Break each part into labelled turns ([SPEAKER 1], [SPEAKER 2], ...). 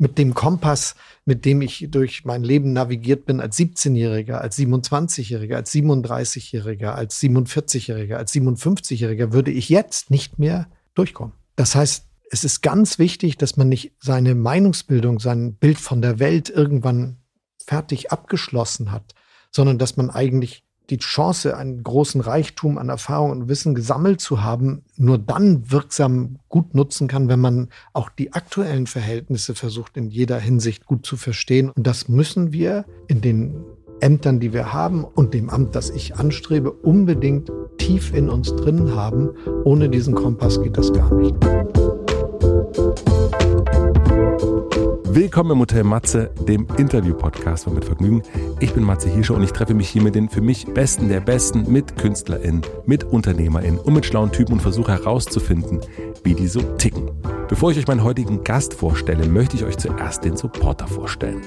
[SPEAKER 1] mit dem Kompass, mit dem ich durch mein Leben navigiert bin als 17-Jähriger, als 27-Jähriger, als 37-Jähriger, als 47-Jähriger, als 57-Jähriger, würde ich jetzt nicht mehr durchkommen. Das heißt, es ist ganz wichtig, dass man nicht seine Meinungsbildung, sein Bild von der Welt irgendwann fertig abgeschlossen hat, sondern dass man eigentlich die Chance, einen großen Reichtum an Erfahrung und Wissen gesammelt zu haben, nur dann wirksam gut nutzen kann, wenn man auch die aktuellen Verhältnisse versucht, in jeder Hinsicht gut zu verstehen. Und das müssen wir in den Ämtern, die wir haben und dem Amt, das ich anstrebe, unbedingt tief in uns drin haben. Ohne diesen Kompass geht das gar nicht.
[SPEAKER 2] Willkommen im Hotel Matze, dem Interview-Podcast von Mit Vergnügen. Ich bin Matze Hirscher und ich treffe mich hier mit den für mich Besten der Besten, mit KünstlerInnen, mit UnternehmerInnen und mit schlauen Typen und versuche herauszufinden, wie die so ticken. Bevor ich euch meinen heutigen Gast vorstelle, möchte ich euch zuerst den Supporter vorstellen.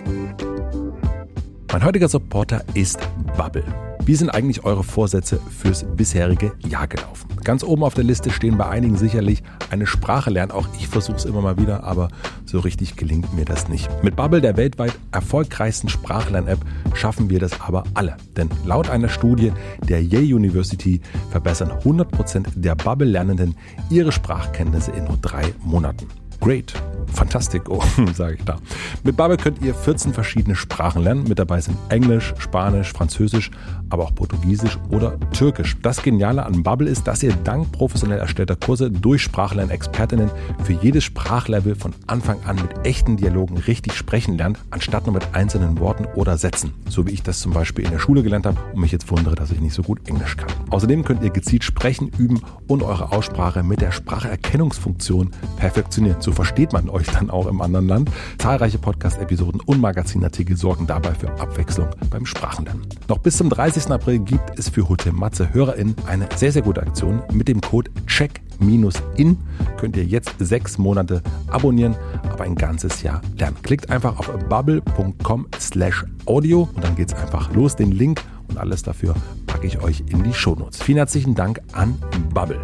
[SPEAKER 2] Mein heutiger Supporter ist Bubble. Wie sind eigentlich eure Vorsätze fürs bisherige Jahr gelaufen? Ganz oben auf der Liste stehen bei einigen sicherlich eine Sprache lernen. Auch ich versuche es immer mal wieder, aber so richtig gelingt mir das nicht. Mit Bubble, der weltweit erfolgreichsten Sprachlern-App, schaffen wir das aber alle. Denn laut einer Studie der Yale University verbessern 100% der Bubble-Lernenden ihre Sprachkenntnisse in nur drei Monaten. Great. Fantastico, sage ich da. Mit Bubble könnt ihr 14 verschiedene Sprachen lernen. Mit dabei sind Englisch, Spanisch, Französisch, aber auch Portugiesisch oder Türkisch. Das Geniale an Bubble ist, dass ihr dank professionell erstellter Kurse durch Sprachlern-Expertinnen für jedes Sprachlevel von Anfang an mit echten Dialogen richtig sprechen lernt, anstatt nur mit einzelnen Worten oder Sätzen. So wie ich das zum Beispiel in der Schule gelernt habe und mich jetzt wundere, dass ich nicht so gut Englisch kann. Außerdem könnt ihr gezielt sprechen, üben und eure Aussprache mit der Spracherkennungsfunktion perfektionieren. So versteht man euch dann auch im anderen Land. Zahlreiche Podcast-Episoden und Magazinartikel sorgen dabei für Abwechslung beim Sprachenlernen. Noch bis zum 30. April gibt es für Hotel Matze HörerInnen eine sehr, sehr gute Aktion. Mit dem Code CHECK-IN könnt ihr jetzt sechs Monate abonnieren, aber ein ganzes Jahr lernen. Klickt einfach auf bubble.com slash audio und dann geht's einfach los. Den Link und alles dafür packe ich euch in die Shownotes. Vielen herzlichen Dank an Bubble.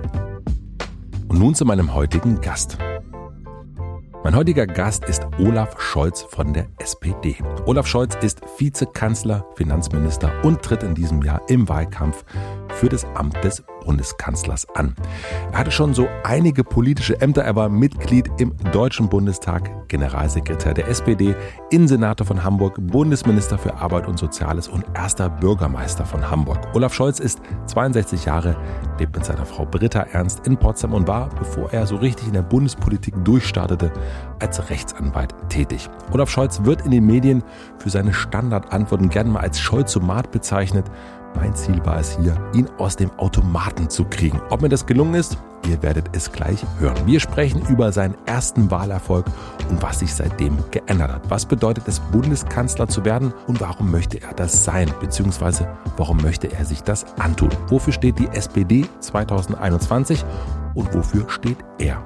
[SPEAKER 2] Und nun zu meinem heutigen Gast. Mein heutiger Gast ist Olaf Scholz von der SPD. Olaf Scholz ist Vizekanzler, Finanzminister und tritt in diesem Jahr im Wahlkampf für das Amt des Bundeskanzlers an. Er hatte schon so einige politische Ämter. Er war Mitglied im Deutschen Bundestag, Generalsekretär der SPD, Innensenator von Hamburg, Bundesminister für Arbeit und Soziales und erster Bürgermeister von Hamburg. Olaf Scholz ist 62 Jahre, lebt mit seiner Frau Britta Ernst in Potsdam und war, bevor er so richtig in der Bundespolitik durchstartete, als Rechtsanwalt tätig. Olaf Scholz wird in den Medien für seine Standardantworten gerne mal als Scholzomat bezeichnet. Mein Ziel war es hier, ihn aus dem Automaten zu kriegen. Ob mir das gelungen ist, ihr werdet es gleich hören. Wir sprechen über seinen ersten Wahlerfolg und was sich seitdem geändert hat. Was bedeutet es, Bundeskanzler zu werden und warum möchte er das sein? Beziehungsweise warum möchte er sich das antun? Wofür steht die SPD 2021 und wofür steht er?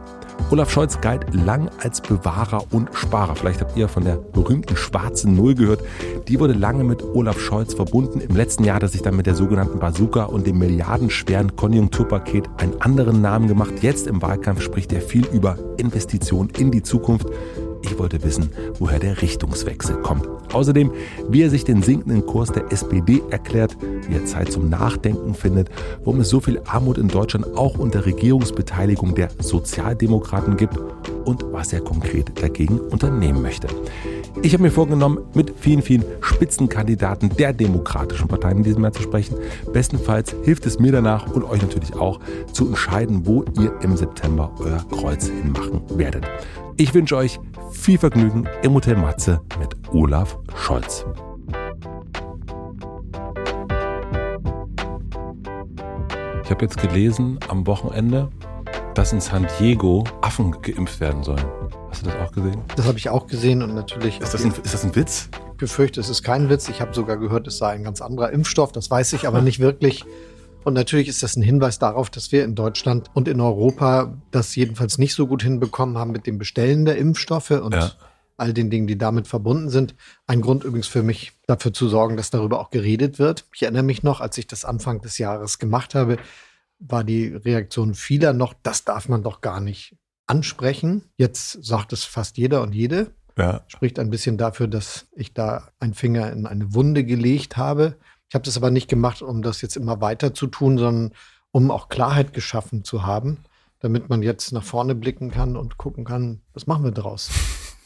[SPEAKER 2] Olaf Scholz galt lang als Bewahrer und Sparer. Vielleicht habt ihr von der berühmten schwarzen Null gehört. Die wurde lange mit Olaf Scholz verbunden. Im letzten Jahr hat er sich dann mit der sogenannten Bazooka und dem milliardenschweren Konjunkturpaket einen anderen Namen gemacht. Jetzt im Wahlkampf spricht er viel über Investitionen in die Zukunft. Ich wollte wissen, woher der Richtungswechsel kommt. Außerdem, wie er sich den sinkenden Kurs der SPD erklärt, wie er Zeit zum Nachdenken findet, warum es so viel Armut in Deutschland auch unter Regierungsbeteiligung der Sozialdemokraten gibt und was er konkret dagegen unternehmen möchte. Ich habe mir vorgenommen, mit vielen, vielen Spitzenkandidaten der demokratischen Parteien in diesem Jahr zu sprechen. Bestenfalls hilft es mir danach und euch natürlich auch zu entscheiden, wo ihr im September euer Kreuz hinmachen werdet. Ich wünsche euch viel Vergnügen im Hotel Matze mit Olaf Scholz. Ich habe jetzt gelesen am Wochenende, dass in San Diego Affen geimpft werden sollen. Hast du das auch gesehen?
[SPEAKER 1] Das habe ich auch gesehen und natürlich.
[SPEAKER 2] Ist das ein, ist das ein Witz?
[SPEAKER 1] Ich befürchte, es ist kein Witz. Ich habe sogar gehört, es sei ein ganz anderer Impfstoff. Das weiß ich aber nicht wirklich. Und natürlich ist das ein Hinweis darauf, dass wir in Deutschland und in Europa das jedenfalls nicht so gut hinbekommen haben mit dem Bestellen der Impfstoffe und ja. all den Dingen, die damit verbunden sind. Ein Grund übrigens für mich, dafür zu sorgen, dass darüber auch geredet wird. Ich erinnere mich noch, als ich das Anfang des Jahres gemacht habe, war die Reaktion vieler noch, das darf man doch gar nicht ansprechen. Jetzt sagt es fast jeder und jede. Ja. Spricht ein bisschen dafür, dass ich da einen Finger in eine Wunde gelegt habe. Ich habe das aber nicht gemacht, um das jetzt immer weiter zu tun, sondern um auch Klarheit geschaffen zu haben, damit man jetzt nach vorne blicken kann und gucken kann, was machen wir draus.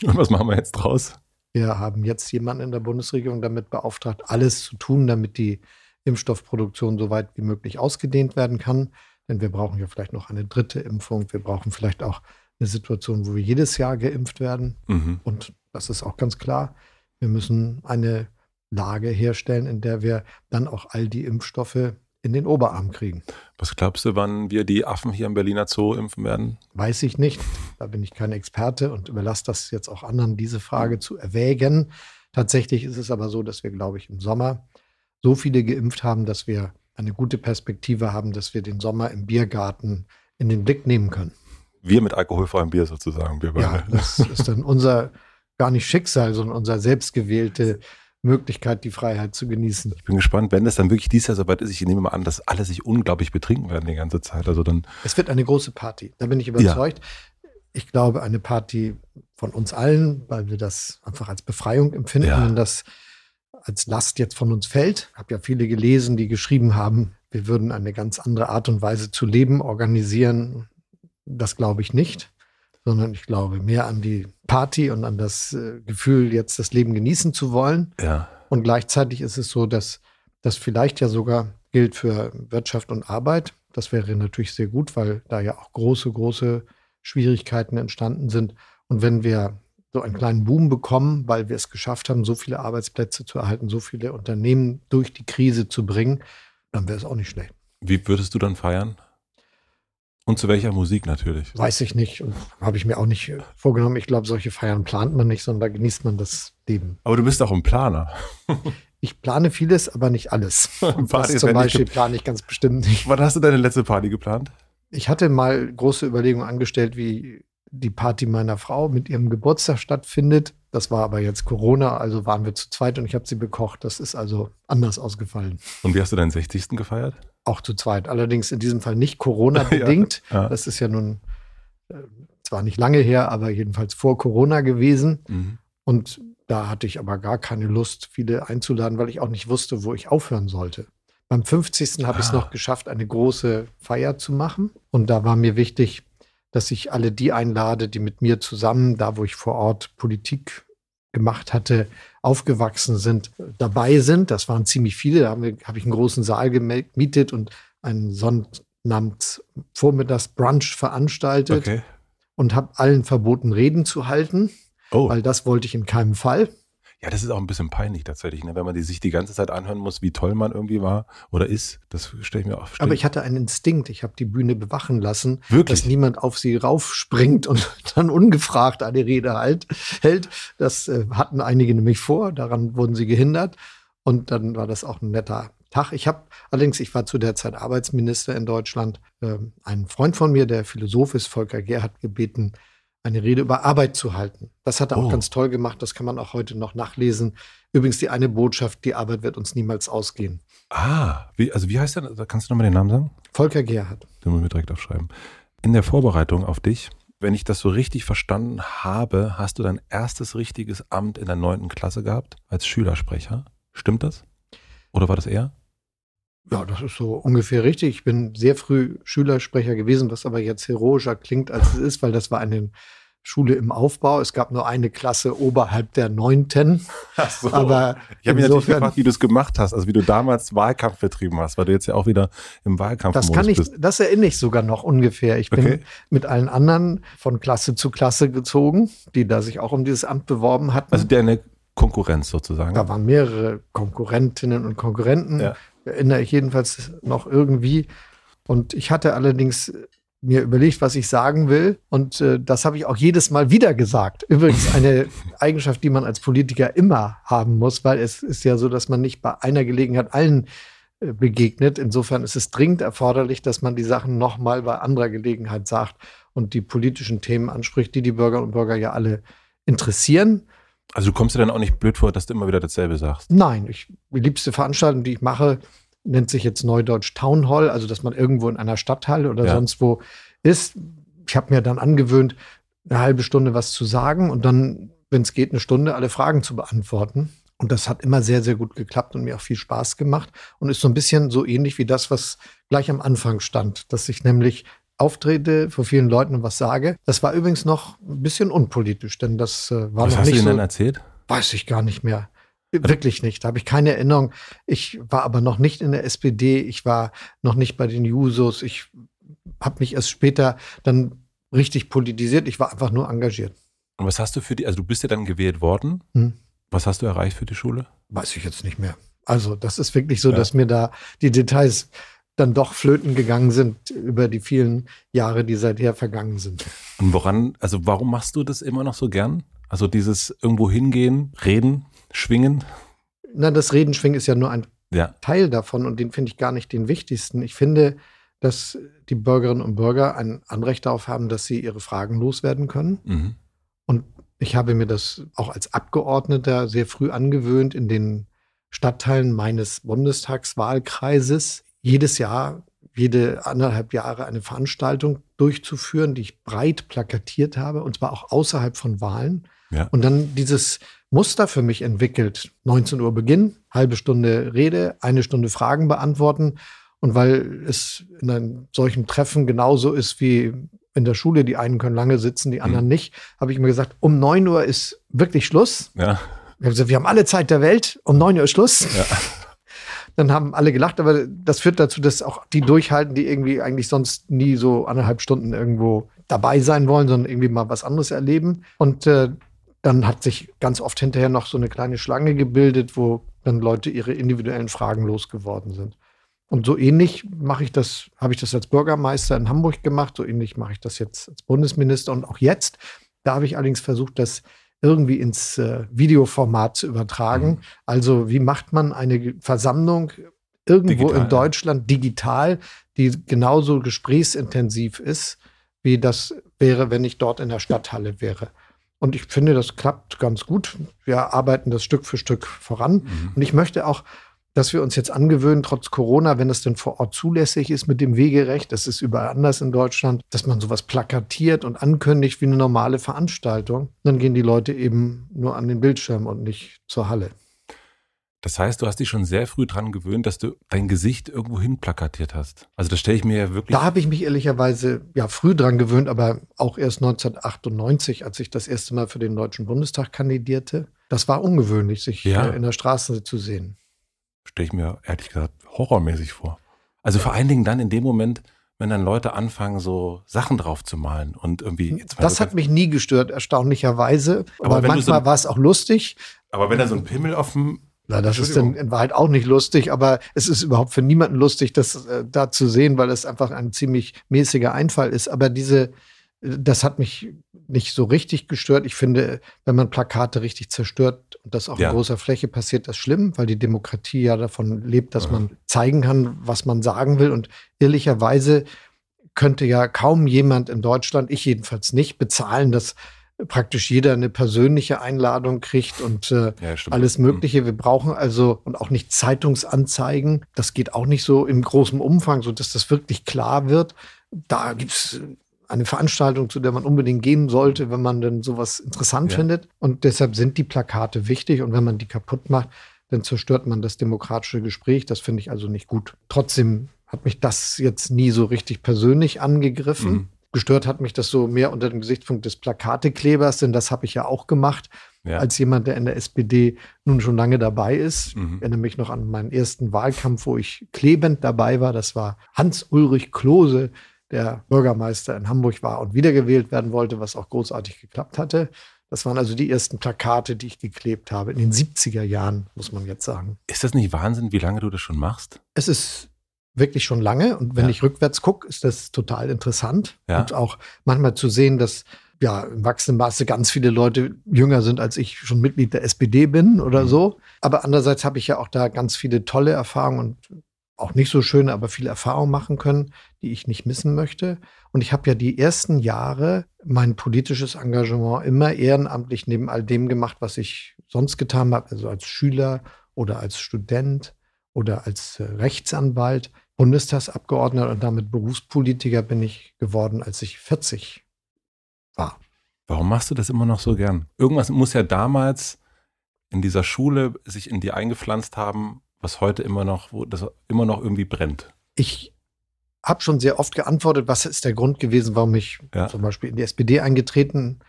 [SPEAKER 2] Und was machen wir jetzt draus?
[SPEAKER 1] Wir haben jetzt jemanden in der Bundesregierung damit beauftragt, alles zu tun, damit die Impfstoffproduktion so weit wie möglich ausgedehnt werden kann. Denn wir brauchen ja vielleicht noch eine dritte Impfung. Wir brauchen vielleicht auch eine Situation, wo wir jedes Jahr geimpft werden. Mhm. Und das ist auch ganz klar. Wir müssen eine Lage herstellen, in der wir dann auch all die Impfstoffe in den Oberarm kriegen.
[SPEAKER 2] Was glaubst du, wann wir die Affen hier im Berliner Zoo impfen werden?
[SPEAKER 1] Weiß ich nicht. Da bin ich kein Experte und überlasse das jetzt auch anderen, diese Frage zu erwägen. Tatsächlich ist es aber so, dass wir, glaube ich, im Sommer so viele geimpft haben, dass wir eine gute Perspektive haben, dass wir den Sommer im Biergarten in den Blick nehmen können.
[SPEAKER 2] Wir mit alkoholfreiem Bier sozusagen, wir
[SPEAKER 1] beide. Ja, das ist dann unser, gar nicht Schicksal, sondern unser selbstgewählte Möglichkeit, die Freiheit zu genießen.
[SPEAKER 2] Ich bin gespannt, wenn es dann wirklich dieses Jahr soweit ist. Ich nehme mal an, dass alle sich unglaublich betrinken werden die ganze Zeit. Also dann.
[SPEAKER 1] Es wird eine große Party. Da bin ich überzeugt. Ja. Ich glaube, eine Party von uns allen, weil wir das einfach als Befreiung empfinden, ja. wenn das als Last jetzt von uns fällt. Ich habe ja viele gelesen, die geschrieben haben, wir würden eine ganz andere Art und Weise zu leben organisieren. Das glaube ich nicht sondern ich glaube mehr an die Party und an das äh, Gefühl, jetzt das Leben genießen zu wollen. Ja. Und gleichzeitig ist es so, dass das vielleicht ja sogar gilt für Wirtschaft und Arbeit. Das wäre natürlich sehr gut, weil da ja auch große, große Schwierigkeiten entstanden sind. Und wenn wir so einen kleinen Boom bekommen, weil wir es geschafft haben, so viele Arbeitsplätze zu erhalten, so viele Unternehmen durch die Krise zu bringen, dann wäre es auch nicht schlecht.
[SPEAKER 2] Wie würdest du dann feiern? Und zu welcher Musik natürlich?
[SPEAKER 1] Weiß ich nicht. Habe ich mir auch nicht vorgenommen. Ich glaube, solche Feiern plant man nicht, sondern da genießt man das Leben.
[SPEAKER 2] Aber du bist auch ein Planer.
[SPEAKER 1] ich plane vieles, aber nicht alles. Was zum Beispiel plane ich ganz bestimmt nicht.
[SPEAKER 2] Wann hast du deine letzte Party geplant?
[SPEAKER 1] Ich hatte mal große Überlegungen angestellt, wie die Party meiner Frau mit ihrem Geburtstag stattfindet. Das war aber jetzt Corona, also waren wir zu zweit und ich habe sie bekocht. Das ist also anders ausgefallen.
[SPEAKER 2] Und wie hast du deinen 60. gefeiert?
[SPEAKER 1] Auch zu zweit. Allerdings in diesem Fall nicht Corona-bedingt. ja, ja. Das ist ja nun äh, zwar nicht lange her, aber jedenfalls vor Corona gewesen. Mhm. Und da hatte ich aber gar keine Lust, viele einzuladen, weil ich auch nicht wusste, wo ich aufhören sollte. Beim 50. habe ah. ich es noch geschafft, eine große Feier zu machen. Und da war mir wichtig, dass ich alle die einlade, die mit mir zusammen, da wo ich vor Ort Politik gemacht hatte, aufgewachsen sind, dabei sind. Das waren ziemlich viele. Da habe hab ich einen großen Saal gemietet und einen Sonnabends-Vormittags-Brunch veranstaltet okay. und habe allen verboten, Reden zu halten, oh. weil das wollte ich in keinem Fall.
[SPEAKER 2] Ja, das ist auch ein bisschen peinlich tatsächlich, ne? wenn man die, sich die ganze Zeit anhören muss, wie toll man irgendwie war oder ist. Das stelle ich mir auch.
[SPEAKER 1] Aber ich hatte einen Instinkt. Ich habe die Bühne bewachen lassen, Wirklich? dass niemand auf sie raufspringt und dann ungefragt eine Rede halt, hält. Das äh, hatten einige nämlich vor. Daran wurden sie gehindert. Und dann war das auch ein netter Tag. Ich habe allerdings, ich war zu der Zeit Arbeitsminister in Deutschland. Äh, ein Freund von mir, der Philosoph ist, Volker Gerhardt, gebeten, eine Rede über Arbeit zu halten. Das hat er oh. auch ganz toll gemacht. Das kann man auch heute noch nachlesen. Übrigens die eine Botschaft, die Arbeit wird uns niemals ausgehen.
[SPEAKER 2] Ah, wie, also wie heißt der? Kannst du nochmal den Namen sagen?
[SPEAKER 1] Volker Gerhardt.
[SPEAKER 2] Den muss ich mir direkt aufschreiben. In der Vorbereitung auf dich, wenn ich das so richtig verstanden habe, hast du dein erstes richtiges Amt in der neunten Klasse gehabt als Schülersprecher. Stimmt das? Oder war das er?
[SPEAKER 1] Ja, das ist so ungefähr richtig. Ich bin sehr früh Schülersprecher gewesen, was aber jetzt heroischer klingt, als es ist, weil das war eine Schule im Aufbau. Es gab nur eine Klasse oberhalb der neunten.
[SPEAKER 2] Ach so. Aber ich habe mich natürlich gefragt, wie du es gemacht hast, also wie du damals Wahlkampf betrieben hast, weil du jetzt ja auch wieder im Wahlkampf
[SPEAKER 1] das kann ich, bist. Das erinnere ich sogar noch ungefähr. Ich bin okay. mit allen anderen von Klasse zu Klasse gezogen, die da sich auch um dieses Amt beworben hatten.
[SPEAKER 2] Also deine Konkurrenz sozusagen.
[SPEAKER 1] Da waren mehrere Konkurrentinnen und Konkurrenten. Ja erinnere ich jedenfalls noch irgendwie. Und ich hatte allerdings mir überlegt, was ich sagen will. Und äh, das habe ich auch jedes Mal wieder gesagt. Übrigens eine Eigenschaft, die man als Politiker immer haben muss, weil es ist ja so, dass man nicht bei einer Gelegenheit allen äh, begegnet. Insofern ist es dringend erforderlich, dass man die Sachen nochmal bei anderer Gelegenheit sagt und die politischen Themen anspricht, die die Bürger und Bürger ja alle interessieren.
[SPEAKER 2] Also du kommst dir dann auch nicht blöd vor, dass du immer wieder dasselbe sagst?
[SPEAKER 1] Nein, ich, die liebste Veranstaltung, die ich mache, nennt sich jetzt Neudeutsch Town Hall, also dass man irgendwo in einer Stadthalle oder ja. sonst wo ist. Ich habe mir dann angewöhnt, eine halbe Stunde was zu sagen und dann wenn es geht, eine Stunde alle Fragen zu beantworten. Und das hat immer sehr, sehr gut geklappt und mir auch viel Spaß gemacht und ist so ein bisschen so ähnlich wie das, was gleich am Anfang stand, dass ich nämlich auftrete, vor vielen Leuten und was sage. Das war übrigens noch ein bisschen unpolitisch, denn das äh, war
[SPEAKER 2] Was
[SPEAKER 1] noch
[SPEAKER 2] hast
[SPEAKER 1] nicht
[SPEAKER 2] du ihnen
[SPEAKER 1] so.
[SPEAKER 2] denn erzählt?
[SPEAKER 1] Weiß ich gar nicht mehr. Wirklich nicht. Da habe ich keine Erinnerung. Ich war aber noch nicht in der SPD. Ich war noch nicht bei den Jusos. Ich habe mich erst später dann richtig politisiert. Ich war einfach nur engagiert.
[SPEAKER 2] Und was hast du für die, also du bist ja dann gewählt worden.
[SPEAKER 1] Hm.
[SPEAKER 2] Was hast du erreicht für die Schule?
[SPEAKER 1] Weiß ich jetzt nicht mehr. Also das ist wirklich so,
[SPEAKER 2] Ja.
[SPEAKER 1] dass mir da die Details dann doch flöten gegangen sind über die vielen Jahre, die seither vergangen sind.
[SPEAKER 2] Und woran, also warum machst du das immer noch so gern? Also dieses irgendwo hingehen, reden, schwingen?
[SPEAKER 1] Na, das Redenschwingen ist ja nur ein
[SPEAKER 2] Ja.
[SPEAKER 1] Teil davon und den finde ich gar nicht den wichtigsten. Ich finde, dass die Bürgerinnen und Bürger ein Anrecht darauf haben, dass sie ihre Fragen loswerden können.
[SPEAKER 2] Mhm.
[SPEAKER 1] Und ich habe mir das auch als Abgeordneter sehr früh angewöhnt, in den Stadtteilen meines Bundestagswahlkreises jedes Jahr, jede anderthalb Jahre eine Veranstaltung durchzuführen, die ich breit plakatiert habe, und zwar auch außerhalb von Wahlen.
[SPEAKER 2] Ja.
[SPEAKER 1] Und dann dieses Muster für mich entwickelt. 19 Uhr Beginn, halbe Stunde Rede, eine Stunde Fragen beantworten. Und weil es in einem solchen Treffen genauso ist wie in der Schule, die einen können lange sitzen, die anderen nicht, habe ich mir gesagt, um 9 Uhr ist wirklich Schluss.
[SPEAKER 2] Ja.
[SPEAKER 1] Wir haben gesagt, wir haben alle Zeit der Welt, um 9 Uhr ist Schluss.
[SPEAKER 2] Ja.
[SPEAKER 1] Dann haben alle gelacht, aber das führt dazu, dass auch die durchhalten, die irgendwie eigentlich sonst nie so anderthalb Stunden irgendwo dabei sein wollen, sondern irgendwie mal was anderes erleben. Und äh, dann hat sich ganz oft hinterher noch so eine kleine Schlange gebildet, wo dann Leute ihre individuellen Fragen losgeworden sind. Und so ähnlich mache ich das, habe ich das als Bürgermeister in Hamburg gemacht, so ähnlich mache ich das jetzt als Bundesminister und auch jetzt. Da habe ich allerdings versucht, das irgendwie ins äh, Videoformat zu übertragen.
[SPEAKER 2] Mhm.
[SPEAKER 1] Also wie macht man eine Versammlung irgendwo
[SPEAKER 2] Digital,
[SPEAKER 1] in
[SPEAKER 2] ja.
[SPEAKER 1] Deutschland digital, die genauso gesprächsintensiv ist, wie das wäre, wenn ich dort in der Stadthalle wäre. Und ich finde, das klappt ganz gut. Wir arbeiten das Stück für Stück voran.
[SPEAKER 2] Mhm.
[SPEAKER 1] Und ich möchte auch, dass wir uns jetzt angewöhnen, trotz Corona, wenn es denn vor Ort zulässig ist mit dem Wegerecht, das ist überall anders in Deutschland, dass man sowas plakatiert und ankündigt wie eine normale Veranstaltung. Dann gehen die Leute eben nur an den Bildschirm und nicht zur Halle.
[SPEAKER 2] Das heißt, du hast dich schon sehr früh dran gewöhnt, dass du dein Gesicht irgendwo hin plakatiert hast. Also das stelle ich mir ja wirklich.
[SPEAKER 1] Da habe ich mich ehrlicherweise ja früh dran gewöhnt, aber auch erst 1998, als ich das erste Mal für den Deutschen Bundestag kandidierte. Das war ungewöhnlich, sich
[SPEAKER 2] Ja.
[SPEAKER 1] äh, in der Straße zu sehen.
[SPEAKER 2] stelle ich mir ehrlich gesagt horrormäßig vor. Also vor allen Dingen dann in dem Moment, wenn dann Leute anfangen, so Sachen drauf zu malen und irgendwie. Mal
[SPEAKER 1] Das hat mich nie gestört, erstaunlicherweise.
[SPEAKER 2] Aber
[SPEAKER 1] Aber,
[SPEAKER 2] du so-
[SPEAKER 1] manchmal war es auch lustig.
[SPEAKER 2] aber wenn da so ein Pimmel auf dem.
[SPEAKER 1] Na, das ist dann in Wahrheit auch nicht lustig, aber es ist überhaupt für niemanden lustig, das äh, da zu sehen, weil es einfach ein ziemlich mäßiger Einfall ist. Aber diese, äh, das hat mich nicht so richtig gestört. Ich finde, wenn man Plakate richtig zerstört und das auf
[SPEAKER 2] Ja.
[SPEAKER 1] großer Fläche passiert, das schlimm, weil die Demokratie ja davon lebt, dass
[SPEAKER 2] Ja.
[SPEAKER 1] man zeigen kann, was man sagen will. Und ehrlicherweise könnte ja kaum jemand in Deutschland, ich jedenfalls nicht, bezahlen, dass praktisch jeder eine persönliche Einladung kriegt und äh,
[SPEAKER 2] Ja, stimmt.
[SPEAKER 1] alles Mögliche. Wir brauchen also und auch nicht Zeitungsanzeigen. Das geht auch nicht so im großen Umfang, so dass das wirklich klar wird. Da gibt es eine Veranstaltung, zu der man unbedingt gehen sollte, wenn man denn sowas interessant
[SPEAKER 2] Ja.
[SPEAKER 1] findet. Und deshalb sind die Plakate wichtig. Und wenn man die kaputt macht, dann zerstört man das demokratische Gespräch. Das finde ich also nicht gut. Trotzdem hat mich das jetzt nie so richtig persönlich angegriffen.
[SPEAKER 2] Mhm.
[SPEAKER 1] Gestört hat mich das so mehr unter dem Gesichtspunkt des Plakateklebers, denn das habe ich ja auch gemacht
[SPEAKER 2] Ja.
[SPEAKER 1] als jemand, der in der SPD nun schon lange dabei ist.
[SPEAKER 2] Mhm.
[SPEAKER 1] Ich erinnere mich noch an meinen ersten Wahlkampf, wo ich klebend dabei war. Das war Hans-Ulrich Klose, der Bürgermeister in Hamburg war und wiedergewählt werden wollte, was auch großartig geklappt hatte. Das waren also die ersten Plakate, die ich geklebt habe. In den 70er Jahren, muss man jetzt sagen.
[SPEAKER 2] Ist das nicht Wahnsinn, wie lange du das schon machst?
[SPEAKER 1] Es ist wirklich schon lange und wenn
[SPEAKER 2] Ja.
[SPEAKER 1] ich rückwärts gucke, ist das total interessant.
[SPEAKER 2] Ja.
[SPEAKER 1] Und auch manchmal zu sehen, dass ja im wachsenden Maße ganz viele Leute jünger sind, als ich schon Mitglied der SPD bin oder
[SPEAKER 2] Mhm.
[SPEAKER 1] so. Aber andererseits habe ich ja auch da ganz viele tolle Erfahrungen und auch nicht so schöne, aber viele Erfahrungen machen können, die ich nicht missen möchte. Und ich habe ja die ersten Jahre mein politisches Engagement immer ehrenamtlich neben all dem gemacht, was ich sonst getan habe, also als Schüler oder als Student oder als äh, Rechtsanwalt, Bundestagsabgeordneter und damit Berufspolitiker bin ich geworden, als ich 40 war.
[SPEAKER 2] Warum machst du das immer noch so gern? Irgendwas muss ja damals in dieser Schule sich in dir eingepflanzt haben, was heute immer noch, wo das immer noch irgendwie brennt.
[SPEAKER 1] Ich habe schon sehr oft geantwortet, was ist der Grund gewesen, warum ich ja. zum Beispiel in die SPD eingetreten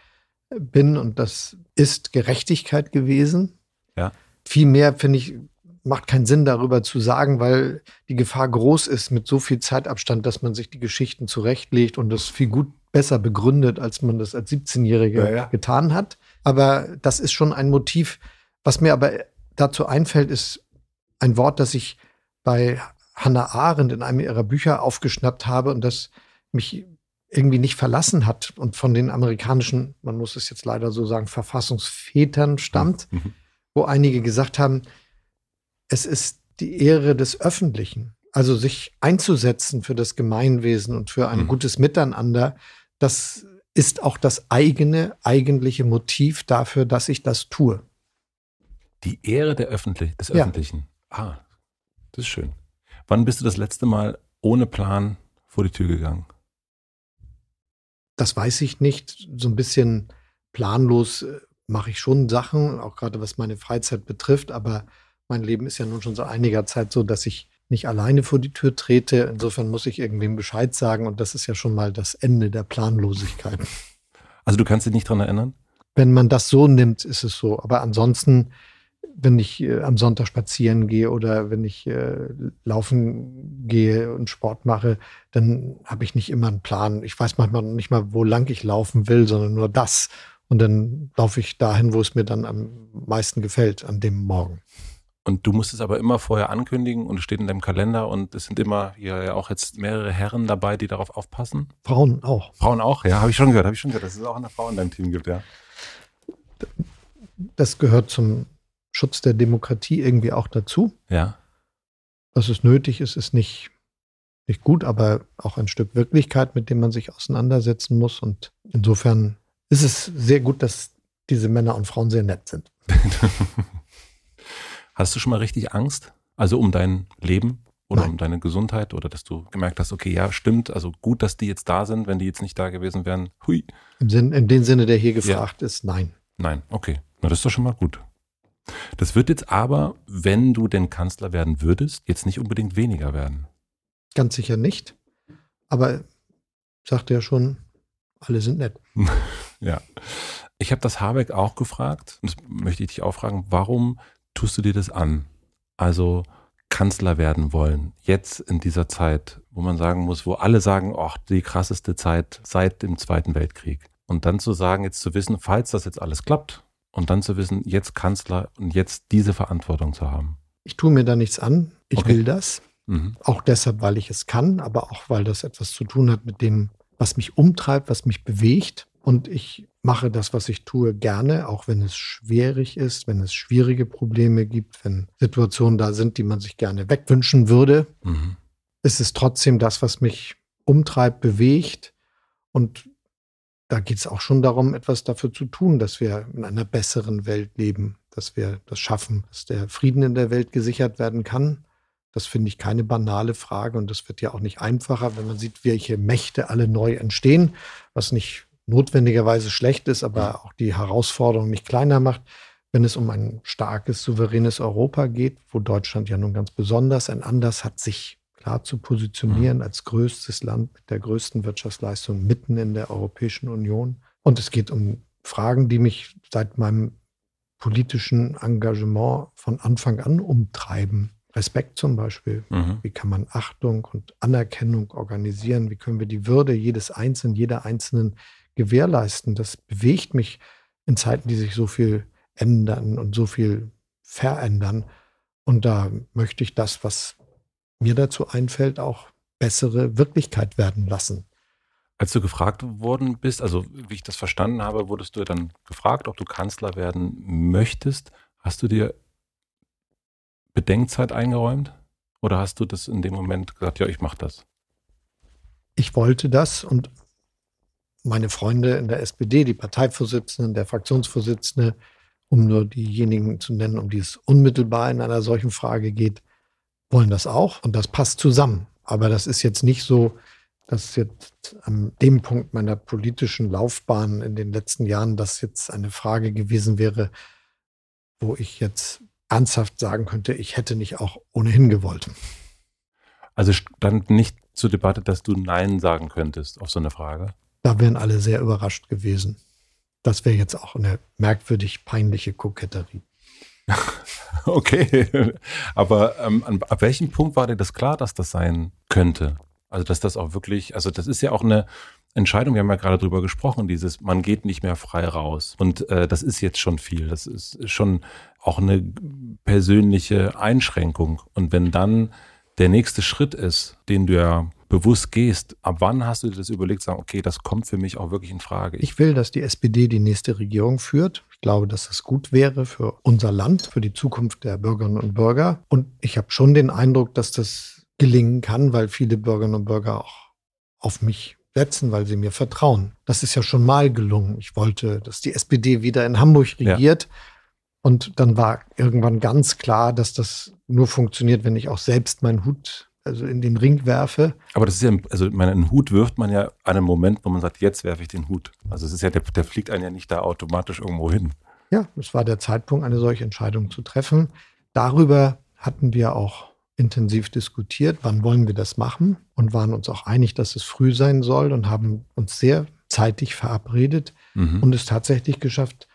[SPEAKER 1] bin. Und das ist Gerechtigkeit gewesen.
[SPEAKER 2] Ja.
[SPEAKER 1] Viel mehr, finde ich, macht keinen Sinn darüber zu sagen, weil die Gefahr groß ist mit so viel Zeitabstand, dass man sich die Geschichten zurechtlegt und das viel gut besser begründet, als man das als 17-Jähriger ja, ja. getan hat. Aber das ist schon ein Motiv. Was mir aber dazu einfällt, ist ein Wort, das ich bei Hannah Arendt in einem ihrer Bücher aufgeschnappt habe und das mich irgendwie nicht verlassen hat und von den amerikanischen, man muss es jetzt leider so sagen, Verfassungsvätern stammt, mhm. wo einige gesagt haben, es ist die Ehre des Öffentlichen. Also sich einzusetzen für das Gemeinwesen und für ein mhm. gutes Miteinander, das ist auch das eigene, eigentliche Motiv dafür, dass ich das tue.
[SPEAKER 2] Die Ehre der Öffentlich des ja. Öffentlichen. Ah, das ist schön. Wann bist du das letzte Mal ohne Plan vor die Tür gegangen?
[SPEAKER 1] Das weiß ich nicht. So ein bisschen planlos äh, mache ich schon Sachen, auch gerade was meine Freizeit betrifft, aber mein Leben ist ja nun schon seit einiger Zeit so, dass ich nicht alleine vor die Tür trete. Insofern muss ich irgendwem Bescheid sagen und das ist ja schon mal das Ende der Planlosigkeit.
[SPEAKER 2] Also du kannst dich nicht dran erinnern?
[SPEAKER 1] Wenn man das so nimmt, ist es so. Aber ansonsten, wenn ich äh, am Sonntag spazieren gehe oder wenn ich äh, laufen gehe und Sport mache, dann habe ich nicht immer einen Plan. Ich weiß manchmal nicht mal, wo lang ich laufen will, sondern nur das. Und dann laufe ich dahin, wo es mir dann am meisten gefällt, an dem Morgen.
[SPEAKER 2] Und du musst es aber immer vorher ankündigen und es steht in deinem Kalender und es sind immer hier ja auch jetzt mehrere Herren dabei, die darauf aufpassen.
[SPEAKER 1] Frauen auch.
[SPEAKER 2] Frauen auch, ja, habe ich schon gehört, habe ich schon gehört, dass es auch eine Frau in deinem Team gibt, ja.
[SPEAKER 1] Das gehört zum Schutz der Demokratie irgendwie auch dazu.
[SPEAKER 2] Ja.
[SPEAKER 1] Dass es nötig ist, ist nicht, nicht gut, aber auch ein Stück Wirklichkeit, mit dem man sich auseinandersetzen muss. Und insofern ist es sehr gut, dass diese Männer und Frauen sehr nett sind.
[SPEAKER 2] Hast du schon mal richtig Angst? Also um dein Leben oder
[SPEAKER 1] Nein.
[SPEAKER 2] um deine Gesundheit oder dass du gemerkt hast, okay, ja, stimmt, also gut, dass die jetzt da sind, wenn die jetzt nicht da gewesen wären. Hui.
[SPEAKER 1] Im Sinn, in dem Sinne, der hier gefragt ja. ist, nein.
[SPEAKER 2] Nein, okay. Na, das ist doch schon mal gut. Das wird jetzt aber, wenn du denn Kanzler werden würdest, jetzt nicht unbedingt weniger werden.
[SPEAKER 1] Ganz sicher nicht. Aber sagte ja schon, alle sind nett.
[SPEAKER 2] ja. Ich habe das Habeck auch gefragt, das möchte ich dich auch fragen, warum tust du dir das an? Also Kanzler werden wollen, jetzt in dieser Zeit, wo man sagen muss, wo alle sagen, ach, die krasseste Zeit seit dem Zweiten Weltkrieg. Und dann zu sagen, jetzt zu wissen, falls das jetzt alles klappt, und dann zu wissen, jetzt Kanzler und jetzt diese Verantwortung zu haben.
[SPEAKER 1] Ich tue mir da nichts an. Ich okay. will das. Mhm. Auch deshalb, weil ich es kann, aber auch, weil das etwas zu tun hat mit dem, was mich umtreibt, was mich bewegt. Und ich mache das, was ich tue, gerne, auch wenn es schwierig ist, wenn es schwierige Probleme gibt, wenn Situationen da sind, die man sich gerne wegwünschen würde. Mhm. Es ist trotzdem das, was mich umtreibt, bewegt. Und da geht es auch schon darum, etwas dafür zu tun, dass wir in einer besseren Welt leben, dass wir das schaffen, dass der Frieden in der Welt gesichert werden kann. Das finde ich keine banale Frage und das wird ja auch nicht einfacher, wenn man sieht, welche Mächte alle neu entstehen, was nicht notwendigerweise schlecht ist, aber auch die Herausforderung nicht kleiner macht, wenn es um ein starkes, souveränes Europa geht, wo Deutschland ja nun ganz besonders ein Anlass hat, sich klar zu positionieren mhm. als größtes Land mit der größten Wirtschaftsleistung mitten in der Europäischen Union. Und es geht um Fragen, die mich seit meinem politischen Engagement von Anfang an umtreiben. Respekt zum Beispiel. Mhm. Wie kann man Achtung und Anerkennung organisieren? Wie können wir die Würde jedes Einzelnen, jeder Einzelnen gewährleisten. Das bewegt mich in Zeiten, die sich so viel ändern und so viel verändern. Und da möchte ich das, was mir dazu einfällt, auch bessere Wirklichkeit werden lassen.
[SPEAKER 2] Als du gefragt worden bist, also wie ich das verstanden habe, wurdest du dann gefragt, ob du Kanzler werden möchtest. Hast du dir Bedenkzeit eingeräumt? Oder hast du das in dem Moment gesagt, ja, ich mache das?
[SPEAKER 1] Ich wollte das und meine Freunde in der SPD, die Parteivorsitzenden, der Fraktionsvorsitzende, um nur diejenigen zu nennen, um die es unmittelbar in einer solchen Frage geht, wollen das auch und das passt zusammen. Aber das ist jetzt nicht so, dass jetzt an dem Punkt meiner politischen Laufbahn in den letzten Jahren das jetzt eine Frage gewesen wäre, wo ich jetzt ernsthaft sagen könnte, ich hätte nicht auch ohnehin gewollt.
[SPEAKER 2] Also stand nicht zur Debatte, dass du Nein sagen könntest auf so eine Frage?
[SPEAKER 1] Da wären alle sehr überrascht gewesen. Das wäre jetzt auch eine merkwürdig peinliche Koketterie.
[SPEAKER 2] okay, aber ähm, an, ab welchem Punkt war dir das klar, dass das sein könnte? Also dass das auch wirklich, also das ist ja auch eine Entscheidung, wir haben ja gerade drüber gesprochen, dieses, man geht nicht mehr frei raus. Und äh, das ist jetzt schon viel. Das ist schon auch eine persönliche Einschränkung. Und wenn dann der nächste Schritt ist, den du ja bewusst gehst, ab wann hast du dir das überlegt, sagen, okay, das kommt für mich auch wirklich in Frage?
[SPEAKER 1] Ich will, dass die SPD die nächste Regierung führt. Ich glaube, dass das gut wäre für unser Land, für die Zukunft der Bürgerinnen und Bürger. Und ich habe schon den Eindruck, dass das gelingen kann, weil viele Bürgerinnen und Bürger auch auf mich setzen, weil sie mir vertrauen. Das ist ja schon mal gelungen. Ich wollte, dass die SPD wieder in Hamburg regiert. Ja. Und dann war irgendwann ganz klar, dass das nur funktioniert, wenn ich auch selbst meinen Hut also in den Ring werfe.
[SPEAKER 2] Aber das ist ja, also meine, einen Hut wirft man ja an einem Moment, wo man sagt, jetzt werfe ich den Hut. Also es ist ja, der, der fliegt einen ja nicht da automatisch irgendwo hin.
[SPEAKER 1] Ja, es war der Zeitpunkt, eine solche Entscheidung zu treffen. Darüber hatten wir auch intensiv diskutiert, wann wollen wir das machen und waren uns auch einig, dass es früh sein soll und haben uns sehr zeitig verabredet mhm. und es tatsächlich geschafft,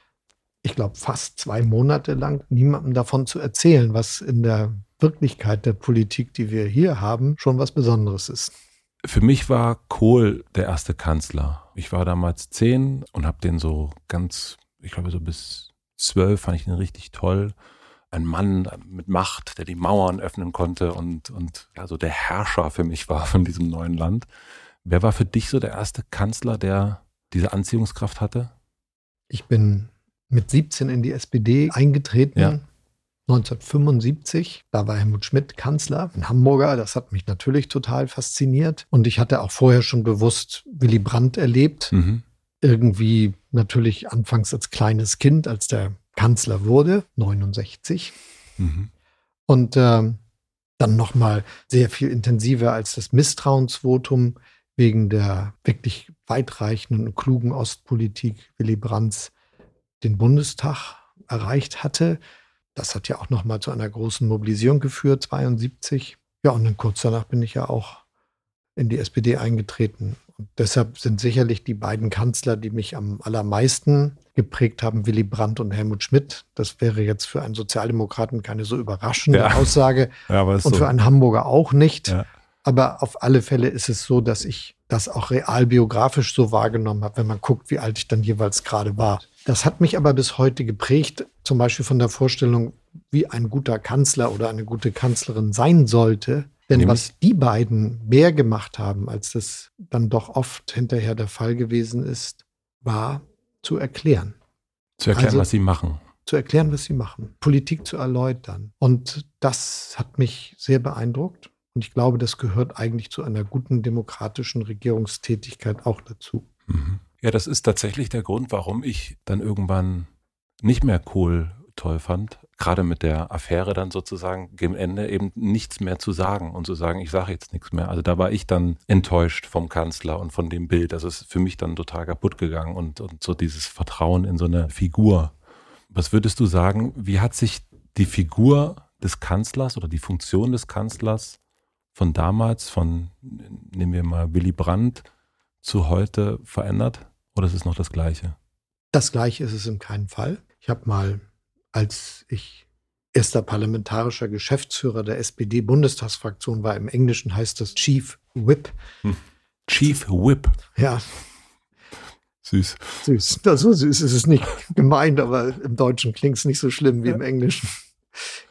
[SPEAKER 1] ich glaube, fast zwei Monate lang niemandem davon zu erzählen, was in der Wirklichkeit der Politik, die wir hier haben, schon was Besonderes ist.
[SPEAKER 2] Für mich war Kohl der erste Kanzler. Ich war damals zehn und habe den so ganz, ich glaube so bis zwölf fand ich den richtig toll. Ein Mann mit Macht, der die Mauern öffnen konnte und, und ja, so der Herrscher für mich war von diesem neuen Land. Wer war für dich so der erste Kanzler, der diese Anziehungskraft hatte?
[SPEAKER 1] Ich bin mit 17 in die SPD eingetreten. Ja. 1975, da war Helmut Schmidt Kanzler, ein Hamburger, das hat mich natürlich total fasziniert. Und ich hatte auch vorher schon bewusst Willy Brandt erlebt. Mhm. Irgendwie natürlich anfangs als kleines Kind, als der Kanzler wurde, 69. Mhm. Und äh, dann nochmal sehr viel intensiver als das Misstrauensvotum wegen der wirklich weitreichenden und klugen Ostpolitik Willy Brandts den Bundestag erreicht hatte. Das hat ja auch nochmal zu einer großen Mobilisierung geführt, 72. Ja, und dann kurz danach bin ich ja auch in die SPD eingetreten. Und deshalb sind sicherlich die beiden Kanzler, die mich am allermeisten geprägt haben, Willy Brandt und Helmut Schmidt. Das wäre jetzt für einen Sozialdemokraten keine so überraschende ja. Aussage ja, und so. für einen Hamburger auch nicht. Ja. Aber auf alle Fälle ist es so, dass ich das auch real biografisch so wahrgenommen habe, wenn man guckt, wie alt ich dann jeweils gerade war. Das hat mich aber bis heute geprägt, zum Beispiel von der Vorstellung, wie ein guter Kanzler oder eine gute Kanzlerin sein sollte. Denn Nämlich? was die beiden mehr gemacht haben, als das dann doch oft hinterher der Fall gewesen ist, war zu erklären.
[SPEAKER 2] Zu erklären, also, was sie machen.
[SPEAKER 1] Zu erklären, was sie machen. Politik zu erläutern. Und das hat mich sehr beeindruckt. Und ich glaube, das gehört eigentlich zu einer guten demokratischen Regierungstätigkeit auch dazu.
[SPEAKER 2] Mhm. Ja, das ist tatsächlich der Grund, warum ich dann irgendwann nicht mehr Kohl toll fand. Gerade mit der Affäre dann sozusagen gegen Ende eben nichts mehr zu sagen und zu sagen, ich sage jetzt nichts mehr. Also da war ich dann enttäuscht vom Kanzler und von dem Bild. Das ist für mich dann total kaputt gegangen und, und so dieses Vertrauen in so eine Figur. Was würdest du sagen, wie hat sich die Figur des Kanzlers oder die Funktion des Kanzlers von damals, von, nehmen wir mal Willy Brandt, zu heute verändert? Oder ist es noch das Gleiche?
[SPEAKER 1] Das Gleiche ist es in keinem Fall. Ich habe mal, als ich erster parlamentarischer Geschäftsführer der SPD-Bundestagsfraktion war, im Englischen heißt das Chief Whip. Hm.
[SPEAKER 2] Chief Whip.
[SPEAKER 1] Ja.
[SPEAKER 2] Süß.
[SPEAKER 1] Süß. So süß ist es nicht gemeint, aber im Deutschen klingt es nicht so schlimm wie ja. im Englischen.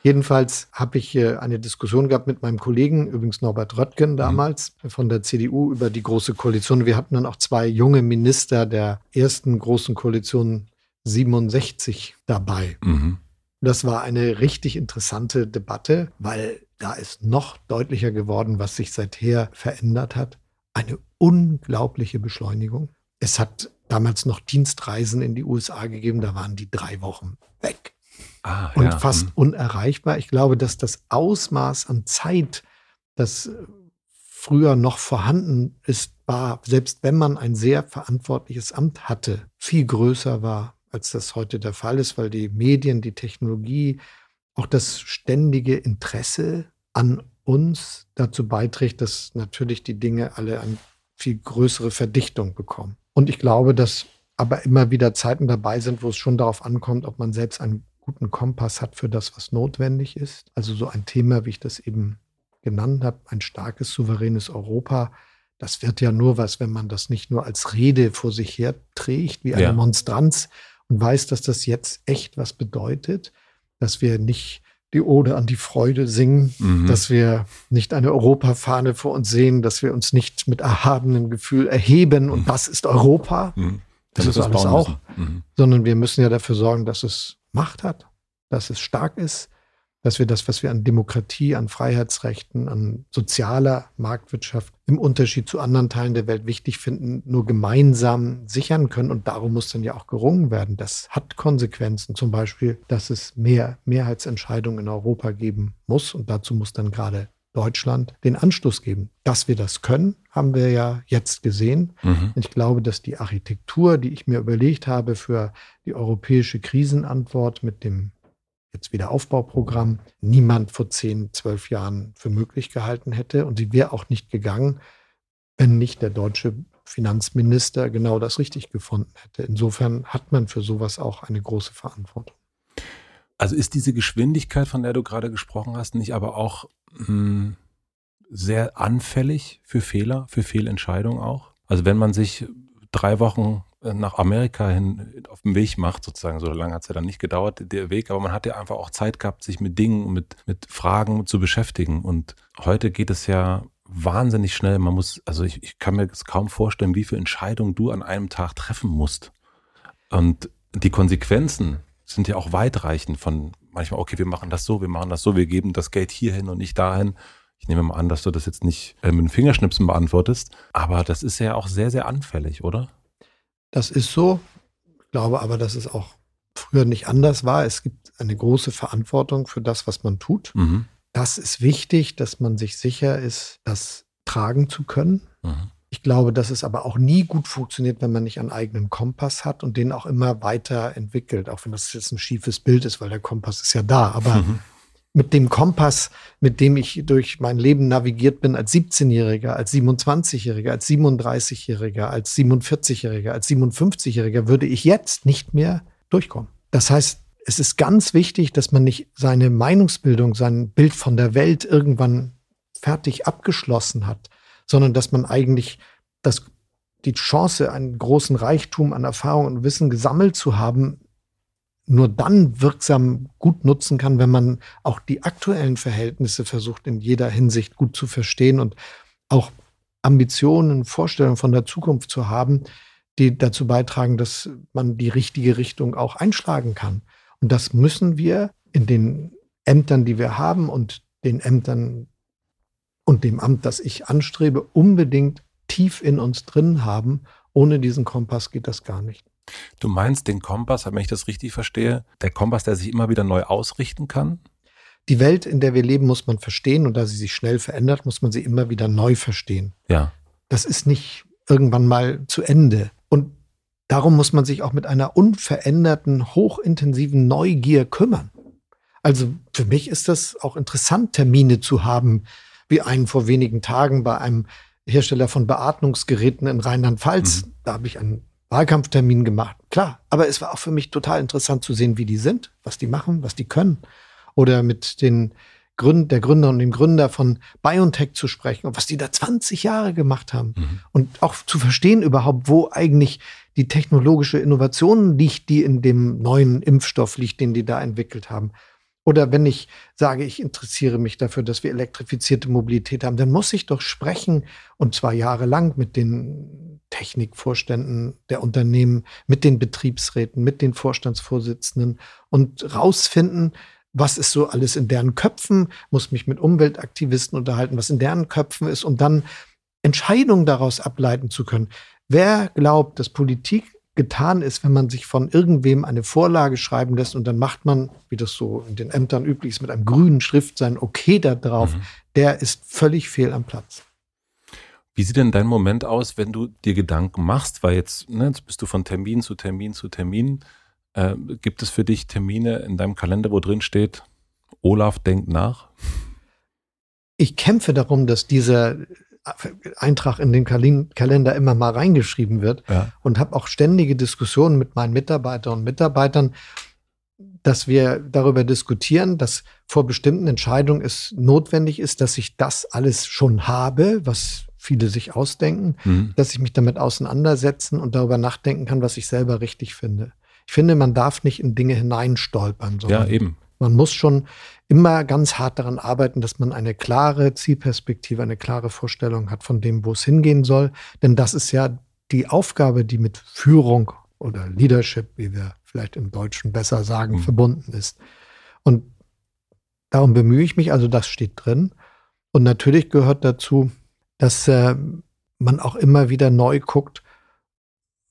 [SPEAKER 1] Jedenfalls habe ich eine Diskussion gehabt mit meinem Kollegen, übrigens Norbert Röttgen mhm. damals mhm. von der CDU über die Große Koalition. Wir hatten dann auch zwei junge Minister der ersten Großen Koalition 67 dabei. Mhm. Das war eine richtig interessante Debatte, weil da ist noch deutlicher geworden, was sich seither verändert hat. Eine unglaubliche Beschleunigung. Es hat damals noch Dienstreisen in die USA gegeben, da waren die drei Wochen weg. Ah, und ja. fast mhm. unerreichbar. Ich glaube, dass das Ausmaß an Zeit, das früher noch vorhanden ist, war, selbst wenn man ein sehr verantwortliches Amt hatte, viel größer war, als das heute der Fall ist, weil die Medien, die Technologie, auch das ständige Interesse an uns dazu beiträgt, dass natürlich die Dinge alle eine viel größere Verdichtung bekommen. Und ich glaube, dass aber immer wieder Zeiten dabei sind, wo es schon darauf ankommt, ob man selbst einen guten Kompass hat für das, was notwendig ist. Also so ein Thema, wie ich das eben genannt habe, ein starkes, souveränes Europa. Das wird ja nur was, wenn man das nicht nur als Rede vor sich her trägt, wie eine ja. Monstranz und weiß, dass das jetzt echt was bedeutet, dass wir nicht die Ode an die Freude singen, mhm. dass wir nicht eine Europafahne vor uns sehen, dass wir uns nicht mit erhabenem Gefühl erheben und mhm. das ist Europa. Mhm. Das ist alles auch, mhm. sondern wir müssen ja dafür sorgen, dass es Macht hat, dass es stark ist, dass wir das, was wir an Demokratie, an Freiheitsrechten, an sozialer Marktwirtschaft im Unterschied zu anderen Teilen der Welt wichtig finden, nur gemeinsam sichern können. Und darum muss dann ja auch gerungen werden. Das hat Konsequenzen. Zum Beispiel, dass es mehr Mehrheitsentscheidungen in Europa geben muss. Und dazu muss dann gerade Deutschland den Anstoß geben. Dass wir das können, haben wir ja jetzt gesehen. Mhm. Ich glaube, dass die Architektur, die ich mir überlegt habe für die europäische Krisenantwort mit dem jetzt wieder Aufbauprogramm, niemand vor zehn, zwölf Jahren für möglich gehalten hätte. Und sie wäre auch nicht gegangen, wenn nicht der deutsche Finanzminister genau das richtig gefunden hätte. Insofern hat man für sowas auch eine große Verantwortung.
[SPEAKER 2] Also ist diese Geschwindigkeit, von der du gerade gesprochen hast, nicht aber auch mh, hm, sehr anfällig für Fehler, für Fehlentscheidungen auch? Also wenn man sich drei Wochen äh, nach Amerika hin auf dem Weg macht, sozusagen. So lange hat es ja dann nicht gedauert, der Weg, aber man hat ja einfach auch Zeit gehabt, sich mit Dingen, mit, mit Fragen zu beschäftigen. Und heute geht es ja wahnsinnig schnell. Man muss, also ich, ich kann mir das kaum vorstellen, wie viele Entscheidungen du an einem Tag treffen musst. Und die Konsequenzen sind ja auch weitreichend von manchmal, okay, wir machen das so, wir machen das so, wir geben das Geld hierhin und nicht dahin. Ich nehme mal an, dass du das jetzt nicht äh, mit dem Fingerschnipsen beantwortest, aber das ist ja auch sehr, sehr anfällig, oder?
[SPEAKER 1] Das ist so. Ich glaube aber, dass es auch früher nicht anders war. Es gibt eine große Verantwortung für das, was man tut. Mhm. Das ist wichtig, dass man sich sicher ist, das tragen zu können. Mhm. Ich glaube, dass es aber auch nie gut funktioniert, wenn man nicht einen eigenen Kompass hat und den auch immer weiter entwickelt, auch wenn das jetzt ein schiefes Bild ist, weil der Kompass ist ja da. Aber mhm mit dem Kompass, mit dem ich durch mein Leben navigiert bin als 17-Jähriger, als 27-Jähriger, als 37-Jähriger, als 47-Jähriger, als 57-Jähriger, würde ich jetzt nicht mehr durchkommen. Das heißt, es ist ganz wichtig, dass man nicht seine Meinungsbildung, sein Bild von der Welt irgendwann fertig abgeschlossen hat, sondern dass man eigentlich das, die Chance, einen großen Reichtum an Erfahrung und Wissen gesammelt zu haben, nur dann wirksam gut nutzen kann, wenn man auch die aktuellen Verhältnisse versucht in jeder Hinsicht gut zu verstehen und auch Ambitionen, Vorstellungen von der Zukunft zu haben, die dazu beitragen, dass man die richtige Richtung auch einschlagen kann. Und das müssen wir in den Ämtern, die wir haben und den Ämtern und dem Amt, das ich anstrebe, unbedingt tief in uns drin haben. Ohne diesen Kompass geht das gar nicht.
[SPEAKER 2] Du meinst den Kompass, wenn ich das richtig verstehe, der Kompass, der sich immer wieder neu ausrichten kann?
[SPEAKER 1] Die Welt, in der wir leben, muss man verstehen und da sie sich schnell verändert, muss man sie immer wieder neu verstehen.
[SPEAKER 2] Ja.
[SPEAKER 1] Das ist nicht irgendwann mal zu Ende. Und darum muss man sich auch mit einer unveränderten, hochintensiven Neugier kümmern. Also für mich ist das auch interessant, Termine zu haben, wie einen vor wenigen Tagen bei einem Hersteller von Beatmungsgeräten in Rheinland-Pfalz. Mhm. Da habe ich einen Wahlkampftermin gemacht. Klar, aber es war auch für mich total interessant zu sehen, wie die sind, was die machen, was die können. Oder mit den Gründ, der Gründer und dem Gründer von BioNTech zu sprechen und was die da 20 Jahre gemacht haben. Mhm. Und auch zu verstehen überhaupt, wo eigentlich die technologische Innovation liegt, die in dem neuen Impfstoff liegt, den die da entwickelt haben. Oder wenn ich sage, ich interessiere mich dafür, dass wir elektrifizierte Mobilität haben, dann muss ich doch sprechen, und zwar jahrelang mit den Technikvorständen der Unternehmen, mit den Betriebsräten, mit den Vorstandsvorsitzenden und rausfinden, was ist so alles in deren Köpfen, muss mich mit Umweltaktivisten unterhalten, was in deren Köpfen ist, um dann Entscheidungen daraus ableiten zu können. Wer glaubt, dass Politik getan ist, wenn man sich von irgendwem eine Vorlage schreiben lässt und dann macht man, wie das so in den Ämtern üblich ist, mit einem grünen Schrift sein Okay da drauf, mhm. der ist völlig fehl am Platz.
[SPEAKER 2] Wie sieht denn dein Moment aus, wenn du dir Gedanken machst? Weil jetzt, ne, jetzt bist du von Termin zu Termin zu Termin. Äh, gibt es für dich Termine in deinem Kalender, wo drin steht, Olaf denkt nach?
[SPEAKER 1] Ich kämpfe darum, dass dieser Eintrag in den Kalender immer mal reingeschrieben wird ja. und habe auch ständige Diskussionen mit meinen Mitarbeiterinnen und Mitarbeitern, dass wir darüber diskutieren, dass vor bestimmten Entscheidungen es notwendig ist, dass ich das alles schon habe, was viele sich ausdenken, mhm. dass ich mich damit auseinandersetzen und darüber nachdenken kann, was ich selber richtig finde. Ich finde, man darf nicht in Dinge hineinstolpern.
[SPEAKER 2] Ja, eben.
[SPEAKER 1] Man muss schon immer ganz hart daran arbeiten, dass man eine klare Zielperspektive, eine klare Vorstellung hat von dem, wo es hingehen soll. Denn das ist ja die Aufgabe, die mit Führung oder Leadership, wie wir vielleicht im Deutschen besser sagen, mhm. verbunden ist. Und darum bemühe ich mich, also das steht drin. Und natürlich gehört dazu, dass äh, man auch immer wieder neu guckt,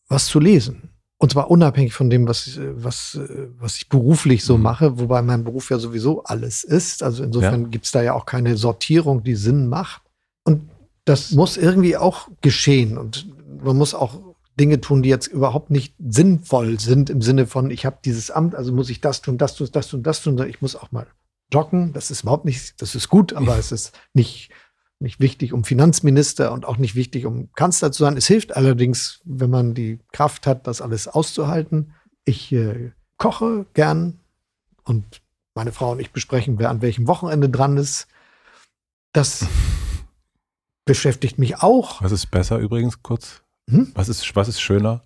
[SPEAKER 1] was zu lesen. Und zwar unabhängig von dem, was, was, was ich beruflich so mhm. mache, wobei mein Beruf ja sowieso alles ist. Also insofern ja. gibt es da ja auch keine Sortierung, die Sinn macht. Und das muss irgendwie auch geschehen. Und man muss auch Dinge tun, die jetzt überhaupt nicht sinnvoll sind im Sinne von, ich habe dieses Amt, also muss ich das tun, das tun, das tun, das tun. Ich muss auch mal joggen. Das ist überhaupt nicht, das ist gut, aber es ist nicht nicht wichtig, um Finanzminister und auch nicht wichtig, um Kanzler zu sein. Es hilft allerdings, wenn man die Kraft hat, das alles auszuhalten. Ich äh, koche gern und meine Frau und ich besprechen, wer an welchem Wochenende dran ist. Das beschäftigt mich auch.
[SPEAKER 2] Was ist besser übrigens kurz? Hm? Was, ist, was ist schöner?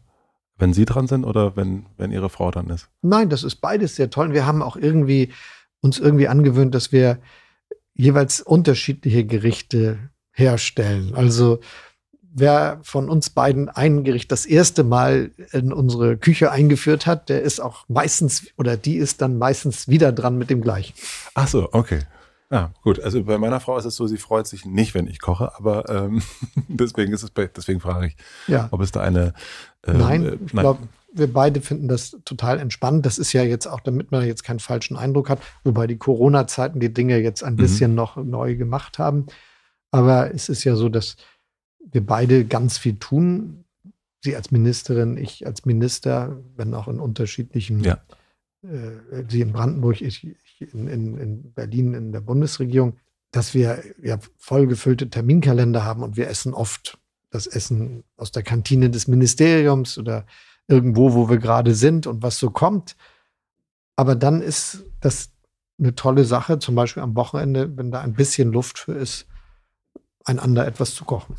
[SPEAKER 2] Wenn Sie dran sind oder wenn, wenn Ihre Frau dran ist?
[SPEAKER 1] Nein, das ist beides sehr toll. Wir haben auch irgendwie uns irgendwie angewöhnt, dass wir jeweils unterschiedliche Gerichte herstellen. Also wer von uns beiden ein Gericht das erste Mal in unsere Küche eingeführt hat, der ist auch meistens oder die ist dann meistens wieder dran mit dem gleichen.
[SPEAKER 2] Ach so, okay. Ja, gut. Also bei meiner Frau ist es so, sie freut sich nicht, wenn ich koche, aber ähm, deswegen ist es bei, deswegen frage ich, ja. ob es da eine.
[SPEAKER 1] Äh, nein, ich glaube, wir beide finden das total entspannt. Das ist ja jetzt auch, damit man jetzt keinen falschen Eindruck hat, wobei die Corona-Zeiten die Dinge jetzt ein mhm. bisschen noch neu gemacht haben. Aber es ist ja so, dass wir beide ganz viel tun. Sie als Ministerin, ich als Minister, wenn auch in unterschiedlichen, ja. äh, Sie in Brandenburg, ich in, in, in Berlin in der Bundesregierung, dass wir ja vollgefüllte Terminkalender haben und wir essen oft das Essen aus der Kantine des Ministeriums oder irgendwo, wo wir gerade sind und was so kommt. Aber dann ist das eine tolle Sache, zum Beispiel am Wochenende, wenn da ein bisschen Luft für ist, einander etwas zu kochen.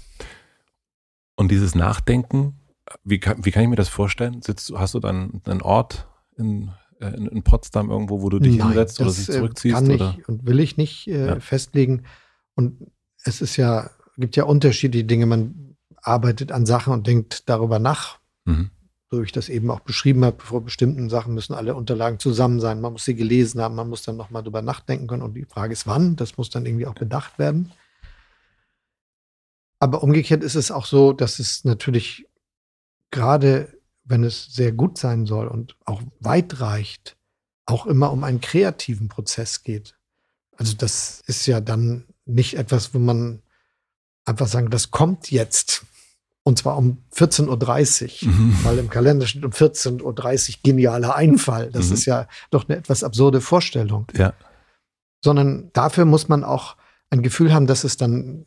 [SPEAKER 2] Und dieses Nachdenken, wie kann, wie kann ich mir das vorstellen? Sitzt, hast du dann einen Ort in, in, in Potsdam irgendwo, wo du dich Nein, hinsetzt oder dich äh, zurückziehst?
[SPEAKER 1] Kann
[SPEAKER 2] oder?
[SPEAKER 1] ich und will ich nicht äh, ja. festlegen. Und es ist ja, gibt ja unterschiedliche Dinge. Man arbeitet an Sachen und denkt darüber nach. Mhm so wie ich das eben auch beschrieben habe, vor bestimmten Sachen müssen alle Unterlagen zusammen sein. Man muss sie gelesen haben, man muss dann nochmal drüber nachdenken können. Und die Frage ist, wann? Das muss dann irgendwie auch bedacht werden. Aber umgekehrt ist es auch so, dass es natürlich gerade, wenn es sehr gut sein soll und auch weit reicht, auch immer um einen kreativen Prozess geht. Also das ist ja dann nicht etwas, wo man einfach sagen, das kommt jetzt und zwar um 14.30 Uhr, mhm. weil im Kalender steht um 14.30 Uhr genialer Einfall. Das mhm. ist ja doch eine etwas absurde Vorstellung.
[SPEAKER 2] Ja.
[SPEAKER 1] Sondern dafür muss man auch ein Gefühl haben, dass es dann,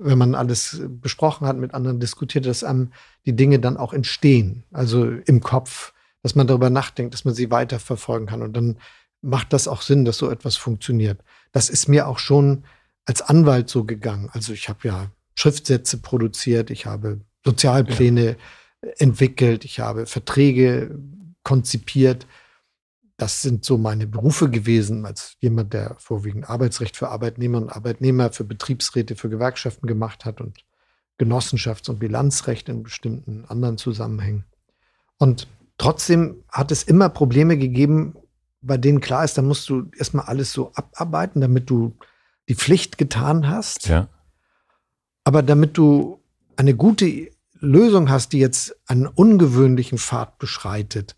[SPEAKER 1] wenn man alles besprochen hat, mit anderen diskutiert, dass einem die Dinge dann auch entstehen. Also im Kopf, dass man darüber nachdenkt, dass man sie weiterverfolgen kann. Und dann macht das auch Sinn, dass so etwas funktioniert. Das ist mir auch schon als Anwalt so gegangen. Also ich habe ja Schriftsätze produziert, ich habe Sozialpläne ja. entwickelt, ich habe Verträge konzipiert. Das sind so meine Berufe gewesen, als jemand, der vorwiegend Arbeitsrecht für Arbeitnehmer und Arbeitnehmer, für Betriebsräte, für Gewerkschaften gemacht hat und Genossenschafts- und Bilanzrecht in bestimmten anderen Zusammenhängen. Und trotzdem hat es immer Probleme gegeben, bei denen klar ist, da musst du erstmal alles so abarbeiten, damit du die Pflicht getan hast.
[SPEAKER 2] Ja.
[SPEAKER 1] Aber damit du eine gute Lösung hast, die jetzt einen ungewöhnlichen Pfad beschreitet,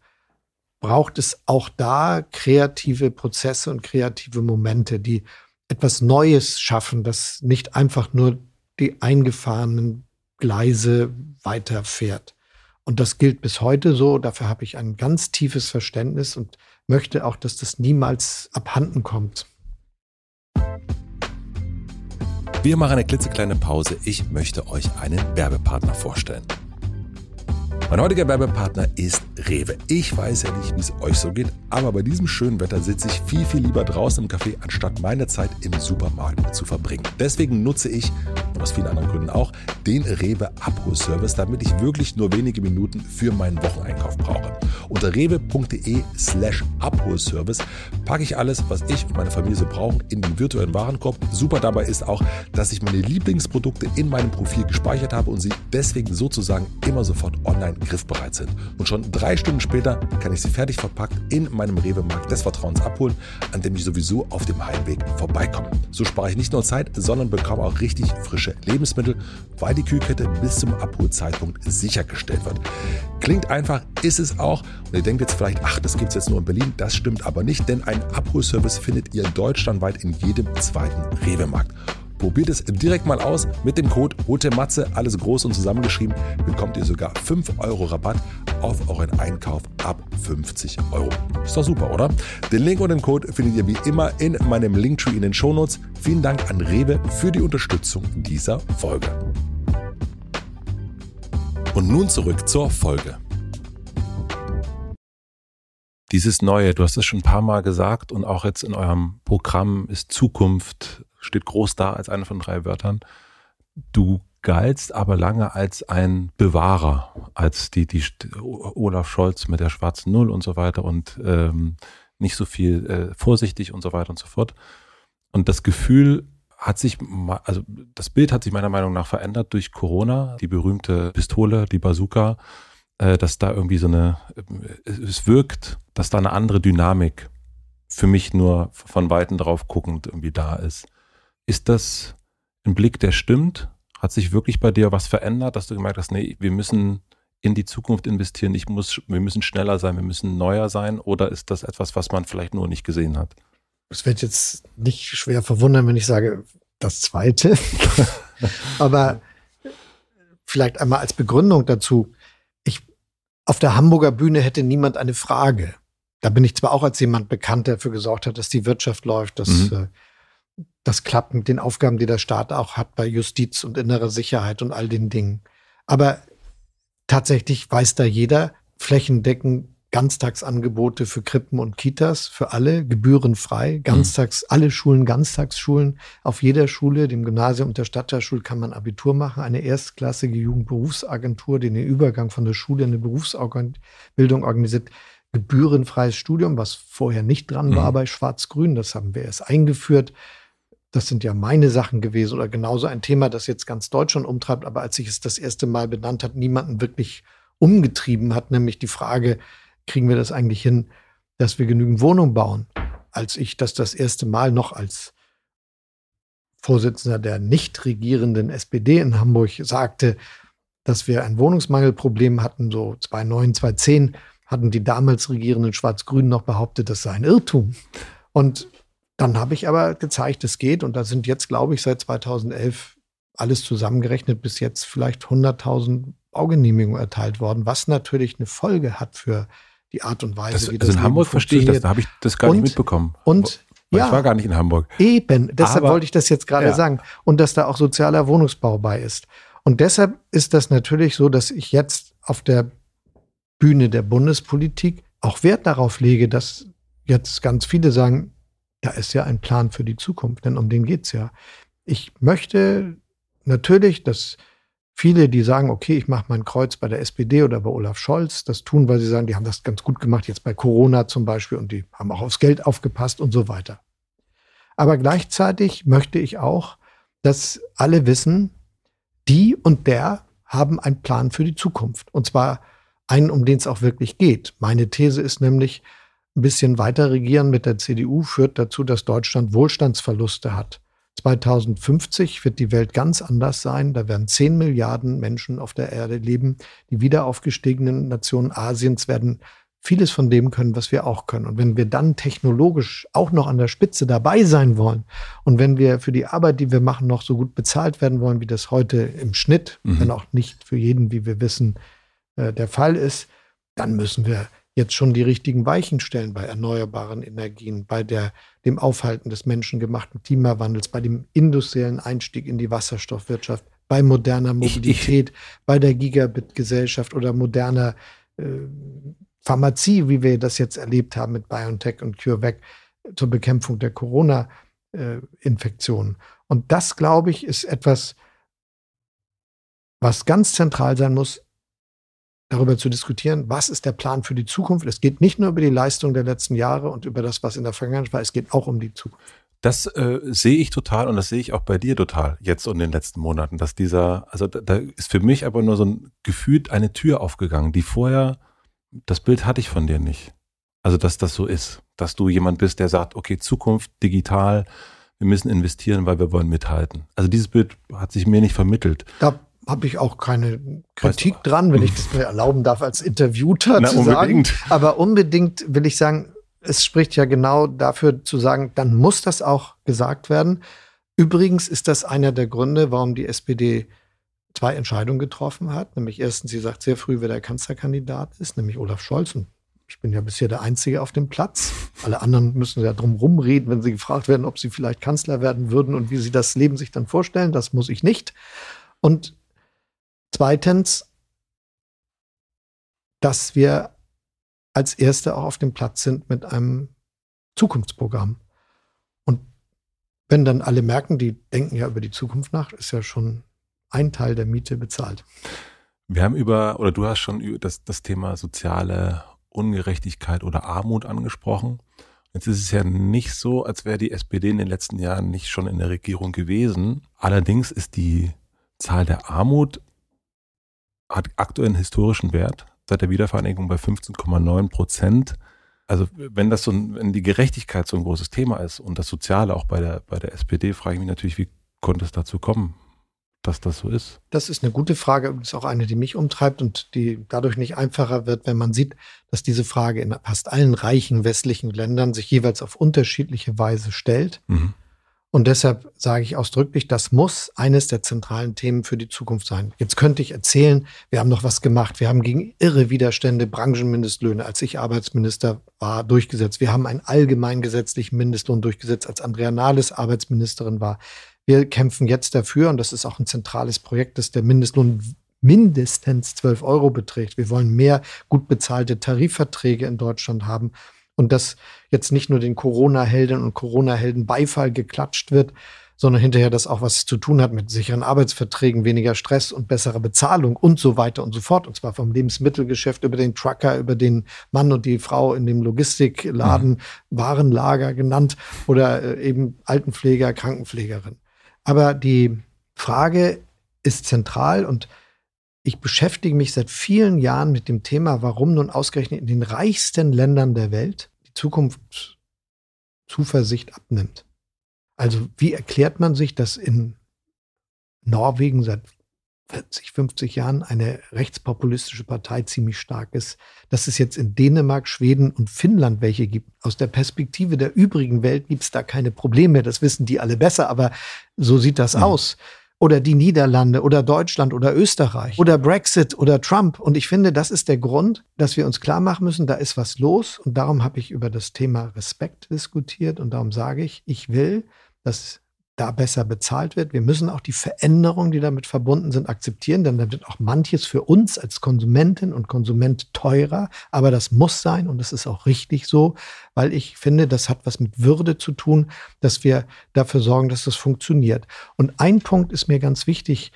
[SPEAKER 1] braucht es auch da kreative Prozesse und kreative Momente, die etwas Neues schaffen, das nicht einfach nur die eingefahrenen Gleise weiterfährt. Und das gilt bis heute so. Dafür habe ich ein ganz tiefes Verständnis und möchte auch, dass das niemals abhanden kommt.
[SPEAKER 2] Wir machen eine klitzekleine Pause. Ich möchte euch einen Werbepartner vorstellen. Mein heutiger Werbepartner ist Rewe. Ich weiß ja nicht, wie es euch so geht, aber bei diesem schönen Wetter sitze ich viel, viel lieber draußen im Café, anstatt meine Zeit im Supermarkt zu verbringen. Deswegen nutze ich, und aus vielen anderen Gründen auch, den Rewe Abholservice, damit ich wirklich nur wenige Minuten für meinen Wocheneinkauf brauche. Unter rewe.de slash Abholservice packe ich alles, was ich und meine Familie so brauchen, in den virtuellen Warenkorb. Super dabei ist auch, dass ich meine Lieblingsprodukte in meinem Profil gespeichert habe und sie deswegen sozusagen immer sofort online griffbereit sind. Und schon drei Stunden später kann ich sie fertig verpackt in meinem Rewe-Markt des Vertrauens abholen, an dem ich sowieso auf dem Heimweg vorbeikomme. So spare ich nicht nur Zeit, sondern bekomme auch richtig frische Lebensmittel, weil die Kühlkette bis zum Abholzeitpunkt sichergestellt wird. Klingt einfach, ist es auch. Und ihr denkt jetzt vielleicht, ach, das gibt es jetzt nur in Berlin. Das stimmt aber nicht, denn ein Abholservice findet ihr deutschlandweit in jedem zweiten Rewe-Markt. Probiert es direkt mal aus. Mit dem Code HOTEMATZE, alles groß und zusammengeschrieben, bekommt ihr sogar 5 Euro Rabatt auf euren Einkauf ab 50 Euro. Ist doch super, oder? Den Link und den Code findet ihr wie immer in meinem Linktree in den Shownotes. Vielen Dank an Rewe für die Unterstützung dieser Folge. Und nun zurück zur Folge. Dieses Neue, du hast es schon ein paar Mal gesagt und auch jetzt in eurem Programm ist Zukunft steht groß da als eine von drei Wörtern. Du galtst aber lange als ein Bewahrer, als die, die Olaf Scholz mit der schwarzen Null und so weiter und ähm, nicht so viel äh, vorsichtig und so weiter und so fort. Und das Gefühl hat sich, also das Bild hat sich meiner Meinung nach verändert durch Corona, die berühmte Pistole, die Bazooka, äh, dass da irgendwie so eine, äh, es wirkt, dass da eine andere Dynamik für mich nur von Weitem drauf guckend irgendwie da ist. Ist das ein Blick, der stimmt? Hat sich wirklich bei dir was verändert, dass du gemerkt hast, nee, wir müssen in die Zukunft investieren, ich muss, wir müssen schneller sein, wir müssen neuer sein? Oder ist das etwas, was man vielleicht nur nicht gesehen hat?
[SPEAKER 1] Es wird jetzt nicht schwer verwundern, wenn ich sage, das Zweite. Aber vielleicht einmal als Begründung dazu. Ich, auf der Hamburger Bühne hätte niemand eine Frage. Da bin ich zwar auch als jemand bekannt, der dafür gesorgt hat, dass die Wirtschaft läuft, dass mhm. äh, das klappt mit den Aufgaben, die der Staat auch hat bei Justiz und innerer Sicherheit und all den Dingen. Aber tatsächlich weiß da jeder, flächendeckend Ganztagsangebote für Krippen und Kitas, für alle, gebührenfrei, ganztags, alle Schulen, Ganztagsschulen. Auf jeder Schule, dem Gymnasium und der Stadtteilschule kann man Abitur machen. Eine erstklassige Jugendberufsagentur, die den Übergang von der Schule in eine Berufsbildung organisiert. Gebührenfreies Studium, was vorher nicht dran mhm. war bei Schwarz-Grün. Das haben wir erst eingeführt das sind ja meine Sachen gewesen oder genauso ein Thema, das jetzt ganz Deutschland umtreibt, aber als ich es das erste Mal benannt hat, niemanden wirklich umgetrieben hat, nämlich die Frage, kriegen wir das eigentlich hin, dass wir genügend Wohnungen bauen? Als ich das das erste Mal noch als Vorsitzender der nicht regierenden SPD in Hamburg sagte, dass wir ein Wohnungsmangelproblem hatten, so 2009, 2010, hatten die damals regierenden Schwarz-Grünen noch behauptet, das sei ein Irrtum. Und dann habe ich aber gezeigt, es geht. Und da sind jetzt, glaube ich, seit 2011 alles zusammengerechnet bis jetzt vielleicht 100.000 Baugenehmigungen erteilt worden, was natürlich eine Folge hat für die Art und Weise,
[SPEAKER 2] das, wie das Also in Hamburg verstehe ich das, da habe ich das gar und, nicht mitbekommen.
[SPEAKER 1] Und
[SPEAKER 2] ja, ich war gar nicht in Hamburg.
[SPEAKER 1] Eben, deshalb Aber, wollte ich das jetzt gerade ja. sagen. Und dass da auch sozialer Wohnungsbau bei ist. Und deshalb ist das natürlich so, dass ich jetzt auf der Bühne der Bundespolitik auch Wert darauf lege, dass jetzt ganz viele sagen, da ist ja ein Plan für die Zukunft, denn um den geht's ja. Ich möchte natürlich, dass viele, die sagen, okay, ich mache mein Kreuz bei der SPD oder bei Olaf Scholz, das tun, weil sie sagen, die haben das ganz gut gemacht, jetzt bei Corona zum Beispiel, und die haben auch aufs Geld aufgepasst und so weiter. Aber gleichzeitig möchte ich auch, dass alle wissen, die und der haben einen Plan für die Zukunft. Und zwar einen, um den es auch wirklich geht. Meine These ist nämlich, ein bisschen weiter regieren mit der CDU führt dazu, dass Deutschland Wohlstandsverluste hat. 2050 wird die Welt ganz anders sein. Da werden 10 Milliarden Menschen auf der Erde leben. Die wiederaufgestiegenen Nationen Asiens werden vieles von dem können, was wir auch können. Und wenn wir dann technologisch auch noch an der Spitze dabei sein wollen und wenn wir für die Arbeit, die wir machen, noch so gut bezahlt werden wollen, wie das heute im Schnitt, mhm. wenn auch nicht für jeden, wie wir wissen, äh, der Fall ist, dann müssen wir jetzt schon die richtigen Weichen stellen bei erneuerbaren Energien, bei der, dem Aufhalten des menschengemachten Klimawandels, bei dem industriellen Einstieg in die Wasserstoffwirtschaft, bei moderner Mobilität, ich, ich, bei der Gigabit-Gesellschaft oder moderner äh, Pharmazie, wie wir das jetzt erlebt haben mit BioNTech und CureVac zur Bekämpfung der Corona-Infektionen. Und das, glaube ich, ist etwas, was ganz zentral sein muss, darüber zu diskutieren, was ist der Plan für die Zukunft. Es geht nicht nur über die Leistung der letzten Jahre und über das, was in der Vergangenheit war, es geht auch um die Zukunft.
[SPEAKER 2] Das äh, sehe ich total und das sehe ich auch bei dir total jetzt und in den letzten Monaten, dass dieser, also da, da ist für mich aber nur so ein gefühlt eine Tür aufgegangen, die vorher das Bild hatte ich von dir nicht. Also, dass das so ist, dass du jemand bist, der sagt, okay, Zukunft, digital, wir müssen investieren, weil wir wollen mithalten. Also dieses Bild hat sich mir nicht vermittelt.
[SPEAKER 1] Da habe ich auch keine Kritik weißt du, dran, wenn ich das mir erlauben darf, als Interviewter na, zu unbedingt. sagen. Aber unbedingt will ich sagen, es spricht ja genau dafür zu sagen, dann muss das auch gesagt werden. Übrigens ist das einer der Gründe, warum die SPD zwei Entscheidungen getroffen hat. Nämlich erstens, sie sagt sehr früh, wer der Kanzlerkandidat ist, nämlich Olaf Scholz. Und ich bin ja bisher der Einzige auf dem Platz. Alle anderen müssen ja drum rumreden, wenn sie gefragt werden, ob sie vielleicht Kanzler werden würden und wie sie das Leben sich dann vorstellen. Das muss ich nicht. Und zweitens, dass wir als Erste auch auf dem Platz sind mit einem Zukunftsprogramm. Und wenn dann alle merken, die denken ja über die Zukunft nach, ist ja schon ein Teil der Miete bezahlt.
[SPEAKER 2] Wir haben über, oder du hast schon das, das Thema soziale Ungerechtigkeit oder Armut angesprochen. Jetzt ist es ja nicht so, als wäre die SPD in den letzten Jahren nicht schon in der Regierung gewesen. Allerdings ist die Zahl der Armut hat aktuell einen historischen Wert seit der Wiedervereinigung bei 15,9 Prozent. Also wenn das so, wenn die Gerechtigkeit so ein großes Thema ist und das Soziale auch bei der bei der SPD, frage ich mich natürlich, wie konnte es dazu kommen? dass das so ist?
[SPEAKER 1] Das ist eine gute Frage. Das ist auch eine, die mich umtreibt und die dadurch nicht einfacher wird, wenn man sieht, dass diese Frage in fast allen reichen westlichen Ländern sich jeweils auf unterschiedliche Weise stellt. Mhm. Und deshalb sage ich ausdrücklich, das muss eines der zentralen Themen für die Zukunft sein. Jetzt könnte ich erzählen, wir haben noch was gemacht. Wir haben gegen irre Widerstände Branchenmindestlöhne, als ich Arbeitsminister war, durchgesetzt. Wir haben einen allgemein gesetzlichen Mindestlohn durchgesetzt, als Andrea Nahles Arbeitsministerin war. Wir kämpfen jetzt dafür, und das ist auch ein zentrales Projekt, dass der Mindestlohn mindestens 12 Euro beträgt. Wir wollen mehr gut bezahlte Tarifverträge in Deutschland haben und dass jetzt nicht nur den Corona-Helden und Corona-Helden Beifall geklatscht wird, sondern hinterher das auch was zu tun hat mit sicheren Arbeitsverträgen, weniger Stress und besserer Bezahlung und so weiter und so fort. Und zwar vom Lebensmittelgeschäft über den Trucker, über den Mann und die Frau in dem Logistikladen, mhm. Warenlager genannt oder äh, eben Altenpfleger, Krankenpflegerin. Aber die Frage ist zentral und ich beschäftige mich seit vielen Jahren mit dem Thema, warum nun ausgerechnet in den reichsten Ländern der Welt die Zukunftszuversicht abnimmt. Also wie erklärt man sich, dass in Norwegen seit 40, 50 Jahren eine rechtspopulistische Partei ziemlich stark ist, dass es jetzt in Dänemark, Schweden und Finnland welche gibt. Aus der Perspektive der übrigen Welt gibt es da keine Probleme, das wissen die alle besser, aber so sieht das mhm. aus. Oder die Niederlande oder Deutschland oder Österreich oder Brexit oder Trump. Und ich finde, das ist der Grund, dass wir uns klar machen müssen, da ist was los. Und darum habe ich über das Thema Respekt diskutiert. Und darum sage ich, ich will, dass da besser bezahlt wird. Wir müssen auch die Veränderungen, die damit verbunden sind, akzeptieren, denn dann wird auch manches für uns als Konsumentin und Konsument teurer. Aber das muss sein und das ist auch richtig so, weil ich finde, das hat was mit Würde zu tun, dass wir dafür sorgen, dass das funktioniert. Und ein Punkt ist mir ganz wichtig,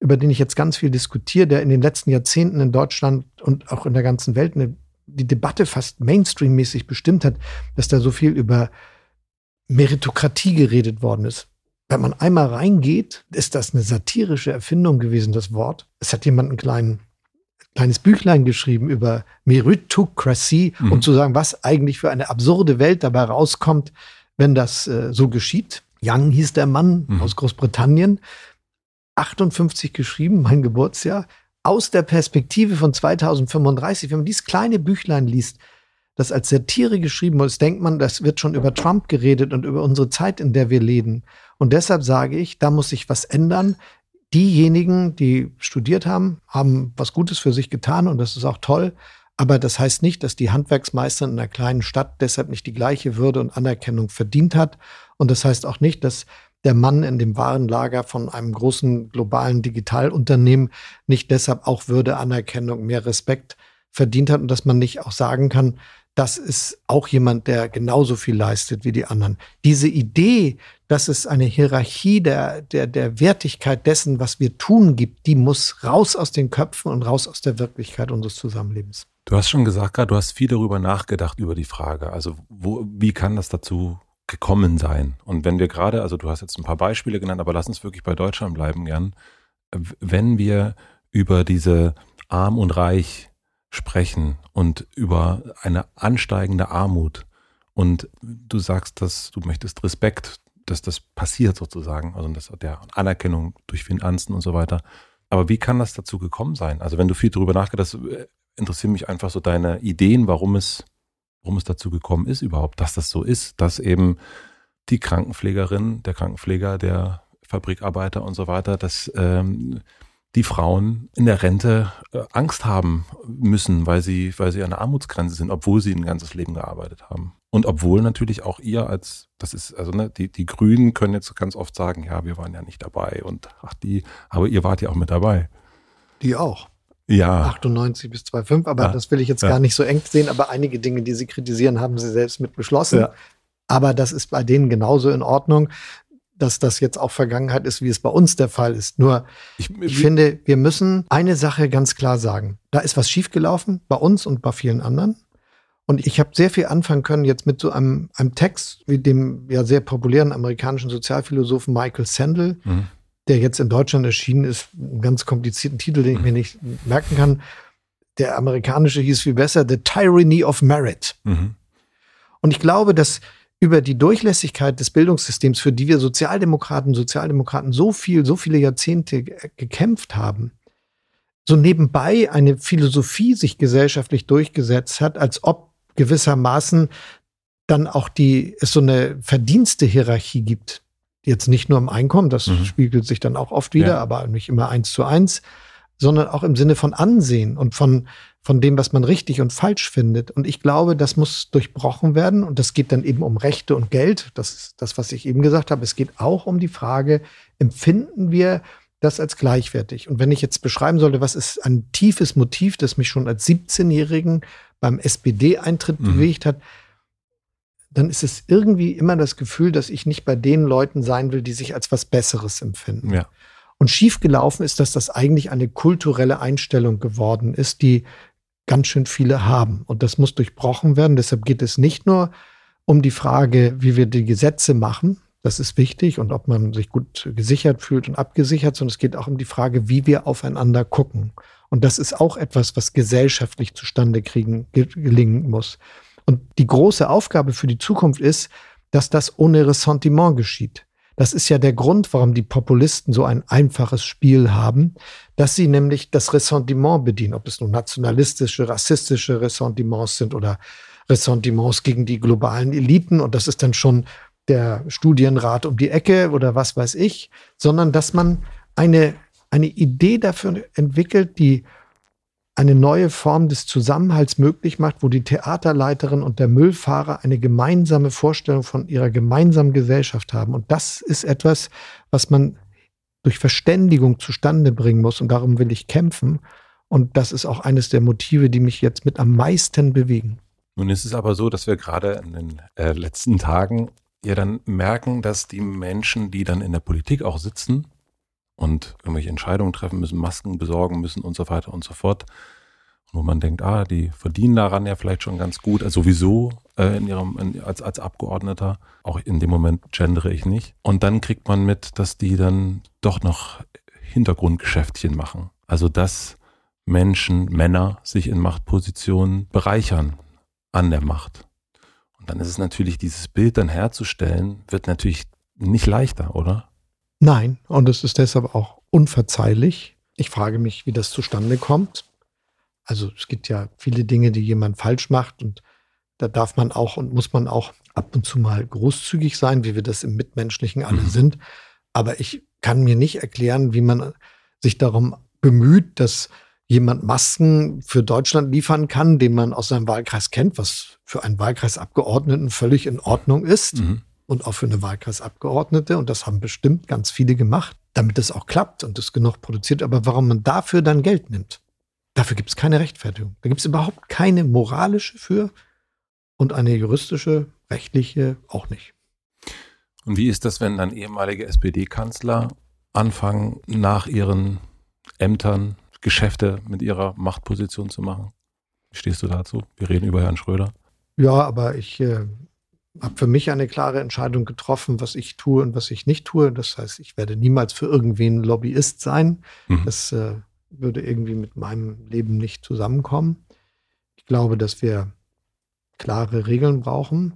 [SPEAKER 1] über den ich jetzt ganz viel diskutiere, der in den letzten Jahrzehnten in Deutschland und auch in der ganzen Welt eine, die Debatte fast mainstreammäßig bestimmt hat, dass da so viel über Meritokratie geredet worden ist. Wenn man einmal reingeht, ist das eine satirische Erfindung gewesen, das Wort. Es hat jemand ein klein, kleines Büchlein geschrieben über Meritocracy, mhm. um zu sagen, was eigentlich für eine absurde Welt dabei rauskommt, wenn das äh, so geschieht. Young hieß der Mann mhm. aus Großbritannien, 58 geschrieben, mein Geburtsjahr. aus der Perspektive von 2035, wenn man dieses kleine Büchlein liest, das als Satire geschrieben ist, denkt man, das wird schon über Trump geredet und über unsere Zeit, in der wir leben. Und deshalb sage ich, da muss sich was ändern. Diejenigen, die studiert haben, haben was Gutes für sich getan und das ist auch toll. Aber das heißt nicht, dass die Handwerksmeisterin in einer kleinen Stadt deshalb nicht die gleiche Würde und Anerkennung verdient hat. Und das heißt auch nicht, dass der Mann in dem Warenlager von einem großen globalen Digitalunternehmen nicht deshalb auch Würde, Anerkennung, mehr Respekt verdient hat und dass man nicht auch sagen kann, das ist auch jemand, der genauso viel leistet wie die anderen. Diese Idee, dass es eine Hierarchie der, der, der Wertigkeit dessen, was wir tun, gibt, die muss raus aus den Köpfen und raus aus der Wirklichkeit unseres Zusammenlebens.
[SPEAKER 2] Du hast schon gesagt, du hast viel darüber nachgedacht, über die Frage. Also, wo, wie kann das dazu gekommen sein? Und wenn wir gerade, also du hast jetzt ein paar Beispiele genannt, aber lass uns wirklich bei Deutschland bleiben gern. Wenn wir über diese Arm und Reich sprechen und über eine ansteigende Armut und du sagst, dass du möchtest Respekt, dass das passiert sozusagen, also das, der Anerkennung durch Finanzen und so weiter. Aber wie kann das dazu gekommen sein? Also wenn du viel darüber nachgedacht hast, interessieren mich einfach so deine Ideen, warum es, warum es dazu gekommen ist überhaupt, dass das so ist, dass eben die Krankenpflegerin, der Krankenpfleger, der Fabrikarbeiter und so weiter, dass ähm, die Frauen in der Rente äh, Angst haben müssen, weil sie, weil sie an der Armutsgrenze sind, obwohl sie ein ganzes Leben gearbeitet haben. Und obwohl natürlich auch ihr als, das ist, also ne, die, die Grünen können jetzt ganz oft sagen, ja, wir waren ja nicht dabei und ach die, aber ihr wart ja auch mit dabei.
[SPEAKER 1] Die auch.
[SPEAKER 2] Ja.
[SPEAKER 1] 98 bis 2005, aber ja. das will ich jetzt ja. gar nicht so eng sehen, aber einige Dinge, die sie kritisieren, haben sie selbst mit beschlossen. Ja. Aber das ist bei denen genauso in Ordnung, dass das jetzt auch Vergangenheit ist, wie es bei uns der Fall ist. Nur, ich, ich finde, wir müssen eine Sache ganz klar sagen. Da ist was schiefgelaufen, bei uns und bei vielen anderen. Und ich habe sehr viel anfangen können jetzt mit so einem, einem Text wie dem ja sehr populären amerikanischen Sozialphilosophen Michael Sandel, mhm der jetzt in Deutschland erschienen ist, einen ganz komplizierten Titel, den ich mir nicht merken kann. Der amerikanische hieß viel besser The Tyranny of Merit. Mhm. Und ich glaube, dass über die Durchlässigkeit des Bildungssystems, für die wir Sozialdemokraten, Sozialdemokraten so viel, so viele Jahrzehnte gekämpft haben, so nebenbei eine Philosophie sich gesellschaftlich durchgesetzt hat, als ob gewissermaßen dann auch die, es so eine Verdienstehierarchie gibt, Jetzt nicht nur im Einkommen, das mhm. spiegelt sich dann auch oft wieder, ja. aber nicht immer eins zu eins, sondern auch im Sinne von Ansehen und von, von dem, was man richtig und falsch findet. Und ich glaube, das muss durchbrochen werden. Und das geht dann eben um Rechte und Geld. Das ist das, was ich eben gesagt habe. Es geht auch um die Frage, empfinden wir das als gleichwertig? Und wenn ich jetzt beschreiben sollte, was ist ein tiefes Motiv, das mich schon als 17-Jährigen beim SPD-Eintritt mhm. bewegt hat, dann ist es irgendwie immer das Gefühl, dass ich nicht bei den Leuten sein will, die sich als was Besseres empfinden. Ja. Und schiefgelaufen ist, dass das eigentlich eine kulturelle Einstellung geworden ist, die ganz schön viele haben. Und das muss durchbrochen werden. Deshalb geht es nicht nur um die Frage, wie wir die Gesetze machen. Das ist wichtig und ob man sich gut gesichert fühlt und abgesichert, sondern es geht auch um die Frage, wie wir aufeinander gucken. Und das ist auch etwas, was gesellschaftlich zustande kriegen, gelingen muss. Und die große Aufgabe für die Zukunft ist, dass das ohne Ressentiment geschieht. Das ist ja der Grund, warum die Populisten so ein einfaches Spiel haben, dass sie nämlich das Ressentiment bedienen, ob es nun nationalistische, rassistische Ressentiments sind oder Ressentiments gegen die globalen Eliten. Und das ist dann schon der Studienrat um die Ecke oder was weiß ich, sondern dass man eine, eine Idee dafür entwickelt, die eine neue Form des Zusammenhalts möglich macht, wo die Theaterleiterin und der Müllfahrer eine gemeinsame Vorstellung von ihrer gemeinsamen Gesellschaft haben. Und das ist etwas, was man durch Verständigung zustande bringen muss. Und darum will ich kämpfen. Und das ist auch eines der Motive, die mich jetzt mit am meisten bewegen.
[SPEAKER 2] Nun ist es aber so, dass wir gerade in den äh, letzten Tagen ja dann merken, dass die Menschen, die dann in der Politik auch sitzen, und irgendwelche Entscheidungen treffen müssen, Masken besorgen müssen und so weiter und so fort. wo man denkt, ah, die verdienen daran ja vielleicht schon ganz gut, also sowieso äh, in ihrem, in, als, als Abgeordneter. Auch in dem Moment gendere ich nicht. Und dann kriegt man mit, dass die dann doch noch Hintergrundgeschäftchen machen. Also dass Menschen, Männer sich in Machtpositionen bereichern an der Macht. Und dann ist es natürlich, dieses Bild dann herzustellen, wird natürlich nicht leichter, oder?
[SPEAKER 1] Nein, und es ist deshalb auch unverzeihlich. Ich frage mich, wie das zustande kommt. Also es gibt ja viele Dinge, die jemand falsch macht und da darf man auch und muss man auch ab und zu mal großzügig sein, wie wir das im Mitmenschlichen alle mhm. sind. Aber ich kann mir nicht erklären, wie man sich darum bemüht, dass jemand Masken für Deutschland liefern kann, den man aus seinem Wahlkreis kennt, was für einen Wahlkreisabgeordneten völlig in Ordnung ist mhm. Und auch für eine Wahlkreisabgeordnete. Und das haben bestimmt ganz viele gemacht, damit es auch klappt und es genug produziert. Aber warum man dafür dann Geld nimmt, dafür gibt es keine Rechtfertigung. Da gibt es überhaupt keine moralische für und eine juristische, rechtliche auch nicht.
[SPEAKER 2] Und wie ist das, wenn dann ehemalige SPD-Kanzler anfangen, nach ihren Ämtern Geschäfte mit ihrer Machtposition zu machen? Wie stehst du dazu? Wir reden über Herrn Schröder.
[SPEAKER 1] Ja, aber ich äh, habe für mich eine klare Entscheidung getroffen, was ich tue und was ich nicht tue. Das heißt, ich werde niemals für irgendwen Lobbyist sein. Mhm. Das äh, würde irgendwie mit meinem Leben nicht zusammenkommen. Ich glaube, dass wir klare Regeln brauchen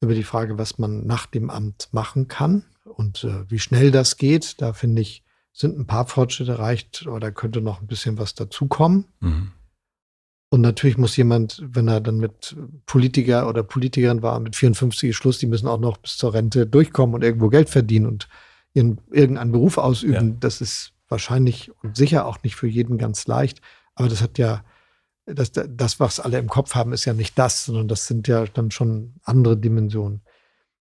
[SPEAKER 1] über die Frage, was man nach dem Amt machen kann und äh, wie schnell das geht. Da finde ich, sind ein paar Fortschritte erreicht, da könnte noch ein bisschen was dazukommen. Mhm. Und natürlich muss jemand, wenn er dann mit Politiker oder Politikerin war, mit 54 Schluss, die müssen auch noch bis zur Rente durchkommen und irgendwo Geld verdienen und ihren, irgendeinen Beruf ausüben. Ja. Das ist wahrscheinlich und sicher auch nicht für jeden ganz leicht. Aber das hat ja das, das, was alle im Kopf haben, ist ja nicht das, sondern das sind ja dann schon andere Dimensionen.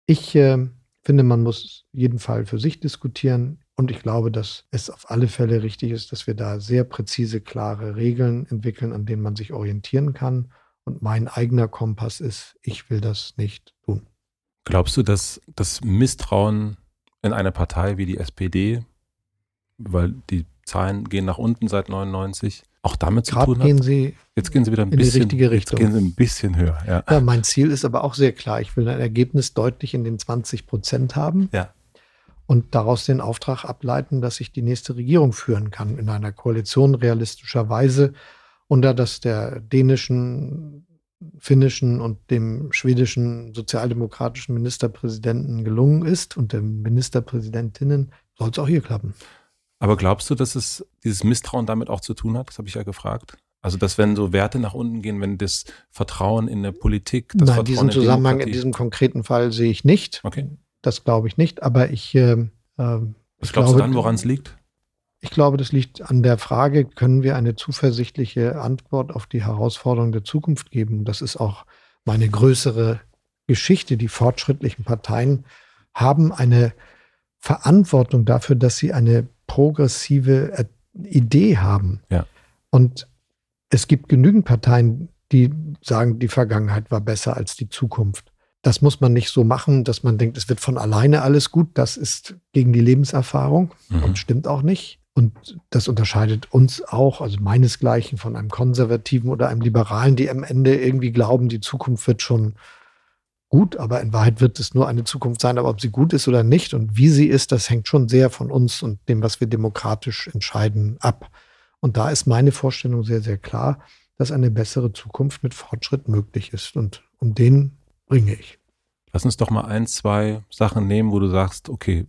[SPEAKER 1] Ich äh, finde, man muss jeden Fall für sich diskutieren. Und ich glaube, dass es auf alle Fälle richtig ist, dass wir da sehr präzise, klare Regeln entwickeln, an denen man sich orientieren kann. Und mein eigener Kompass ist, ich will das nicht tun.
[SPEAKER 2] Glaubst du, dass das Misstrauen in eine Partei wie die SPD, weil die Zahlen gehen nach unten seit 99, auch damit Grad zu tun
[SPEAKER 1] gehen Sie
[SPEAKER 2] jetzt gehen Sie wieder ein
[SPEAKER 1] in
[SPEAKER 2] bisschen,
[SPEAKER 1] die richtige Richtung.
[SPEAKER 2] Jetzt gehen Sie ein bisschen höher. Ja.
[SPEAKER 1] ja, mein Ziel ist aber auch sehr klar. Ich will ein Ergebnis deutlich in den 20 Prozent haben.
[SPEAKER 2] Ja.
[SPEAKER 1] Und daraus den Auftrag ableiten, dass ich die nächste Regierung führen kann in einer Koalition realistischerweise unter das der dänischen, finnischen und dem schwedischen sozialdemokratischen Ministerpräsidenten gelungen ist und der Ministerpräsidentinnen, soll es auch hier klappen.
[SPEAKER 2] Aber glaubst du, dass es dieses Misstrauen damit auch zu tun hat? Das habe ich ja gefragt. Also, dass wenn so Werte nach unten gehen, wenn das Vertrauen in der Politik, das
[SPEAKER 1] Nein,
[SPEAKER 2] Vertrauen
[SPEAKER 1] diesen Zusammenhang in diesem konkreten Fall sehe ich nicht.
[SPEAKER 2] Okay.
[SPEAKER 1] Das glaube ich nicht. Aber ich. Äh,
[SPEAKER 2] Was glaubst glaube, du dann, woran es liegt?
[SPEAKER 1] Ich glaube, das liegt an der Frage, können wir eine zuversichtliche Antwort auf die Herausforderungen der Zukunft geben? Das ist auch meine größere Geschichte. Die fortschrittlichen Parteien haben eine Verantwortung dafür, dass sie eine progressive äh, Idee haben.
[SPEAKER 2] Ja.
[SPEAKER 1] Und es gibt genügend Parteien, die sagen, die Vergangenheit war besser als die Zukunft. Das muss man nicht so machen, dass man denkt, es wird von alleine alles gut. Das ist gegen die Lebenserfahrung mhm. und stimmt auch nicht. Und das unterscheidet uns auch, also meinesgleichen, von einem Konservativen oder einem Liberalen, die am Ende irgendwie glauben, die Zukunft wird schon gut, aber in Wahrheit wird es nur eine Zukunft sein, aber ob sie gut ist oder nicht und wie sie ist, das hängt schon sehr von uns und dem, was wir demokratisch entscheiden, ab. Und da ist meine Vorstellung sehr, sehr klar, dass eine bessere Zukunft mit Fortschritt möglich ist. Und um den bringe ich.
[SPEAKER 2] Lass uns doch mal ein, zwei Sachen nehmen, wo du sagst, okay,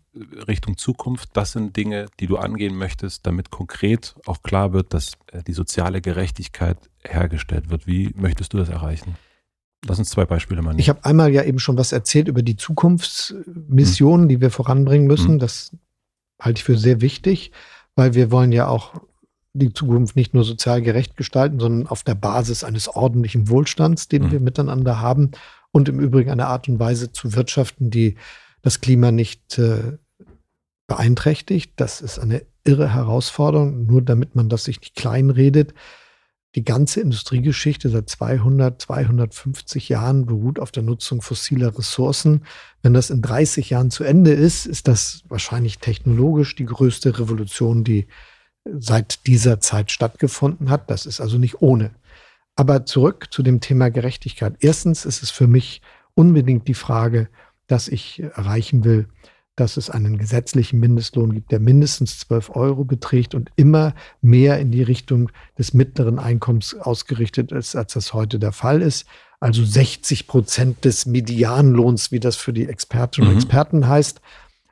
[SPEAKER 2] Richtung Zukunft, das sind Dinge, die du angehen möchtest, damit konkret auch klar wird, dass äh, die soziale Gerechtigkeit hergestellt wird. Wie möchtest du das erreichen? Lass uns zwei Beispiele mal nehmen.
[SPEAKER 1] Ich habe einmal ja eben schon was erzählt über die Zukunftsmissionen, hm. die wir voranbringen müssen. Hm. Das halte ich für sehr wichtig, weil wir wollen ja auch die Zukunft nicht nur sozial gerecht gestalten, sondern auf der Basis eines ordentlichen Wohlstands, den hm. wir miteinander haben und im Übrigen eine Art und Weise zu wirtschaften, die das Klima nicht äh, beeinträchtigt. Das ist eine irre Herausforderung, nur damit man das sich nicht kleinredet. Die ganze Industriegeschichte seit 200, 250 Jahren beruht auf der Nutzung fossiler Ressourcen. Wenn das in 30 Jahren zu Ende ist, ist das wahrscheinlich technologisch die größte Revolution, die seit dieser Zeit stattgefunden hat. Das ist also nicht ohne. Aber zurück zu dem Thema Gerechtigkeit. Erstens ist es für mich unbedingt die Frage, dass ich erreichen will, dass es einen gesetzlichen Mindestlohn gibt, der mindestens 12 Euro beträgt und immer mehr in die Richtung des mittleren Einkommens ausgerichtet ist, als das heute der Fall ist. Also 60 Prozent des Medianlohns, wie das für die Expertinnen und mhm. Experten heißt.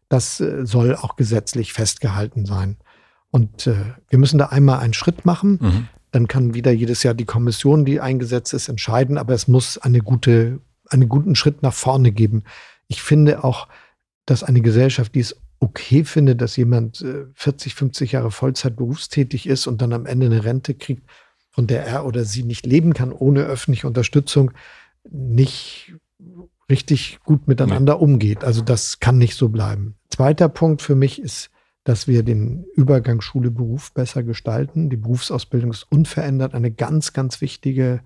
[SPEAKER 1] Das äh, soll auch gesetzlich festgehalten sein. Und äh, wir müssen da einmal einen Schritt machen. Mhm. Dann kann wieder jedes Jahr die Kommission, die eingesetzt ist, entscheiden. Aber es muss eine gute, einen guten Schritt nach vorne geben. Ich finde auch, dass eine Gesellschaft, die es okay findet, dass jemand 40, äh, 50 Jahre Vollzeit berufstätig ist und dann am Ende eine Rente kriegt, von der er oder sie nicht leben kann ohne öffentliche Unterstützung, nicht richtig gut miteinander nee. umgeht. Also das kann nicht so bleiben. Zweiter Punkt für mich ist, dass wir den Übergang Schule-Beruf besser gestalten. Die Berufsausbildung ist unverändert eine ganz, ganz wichtige.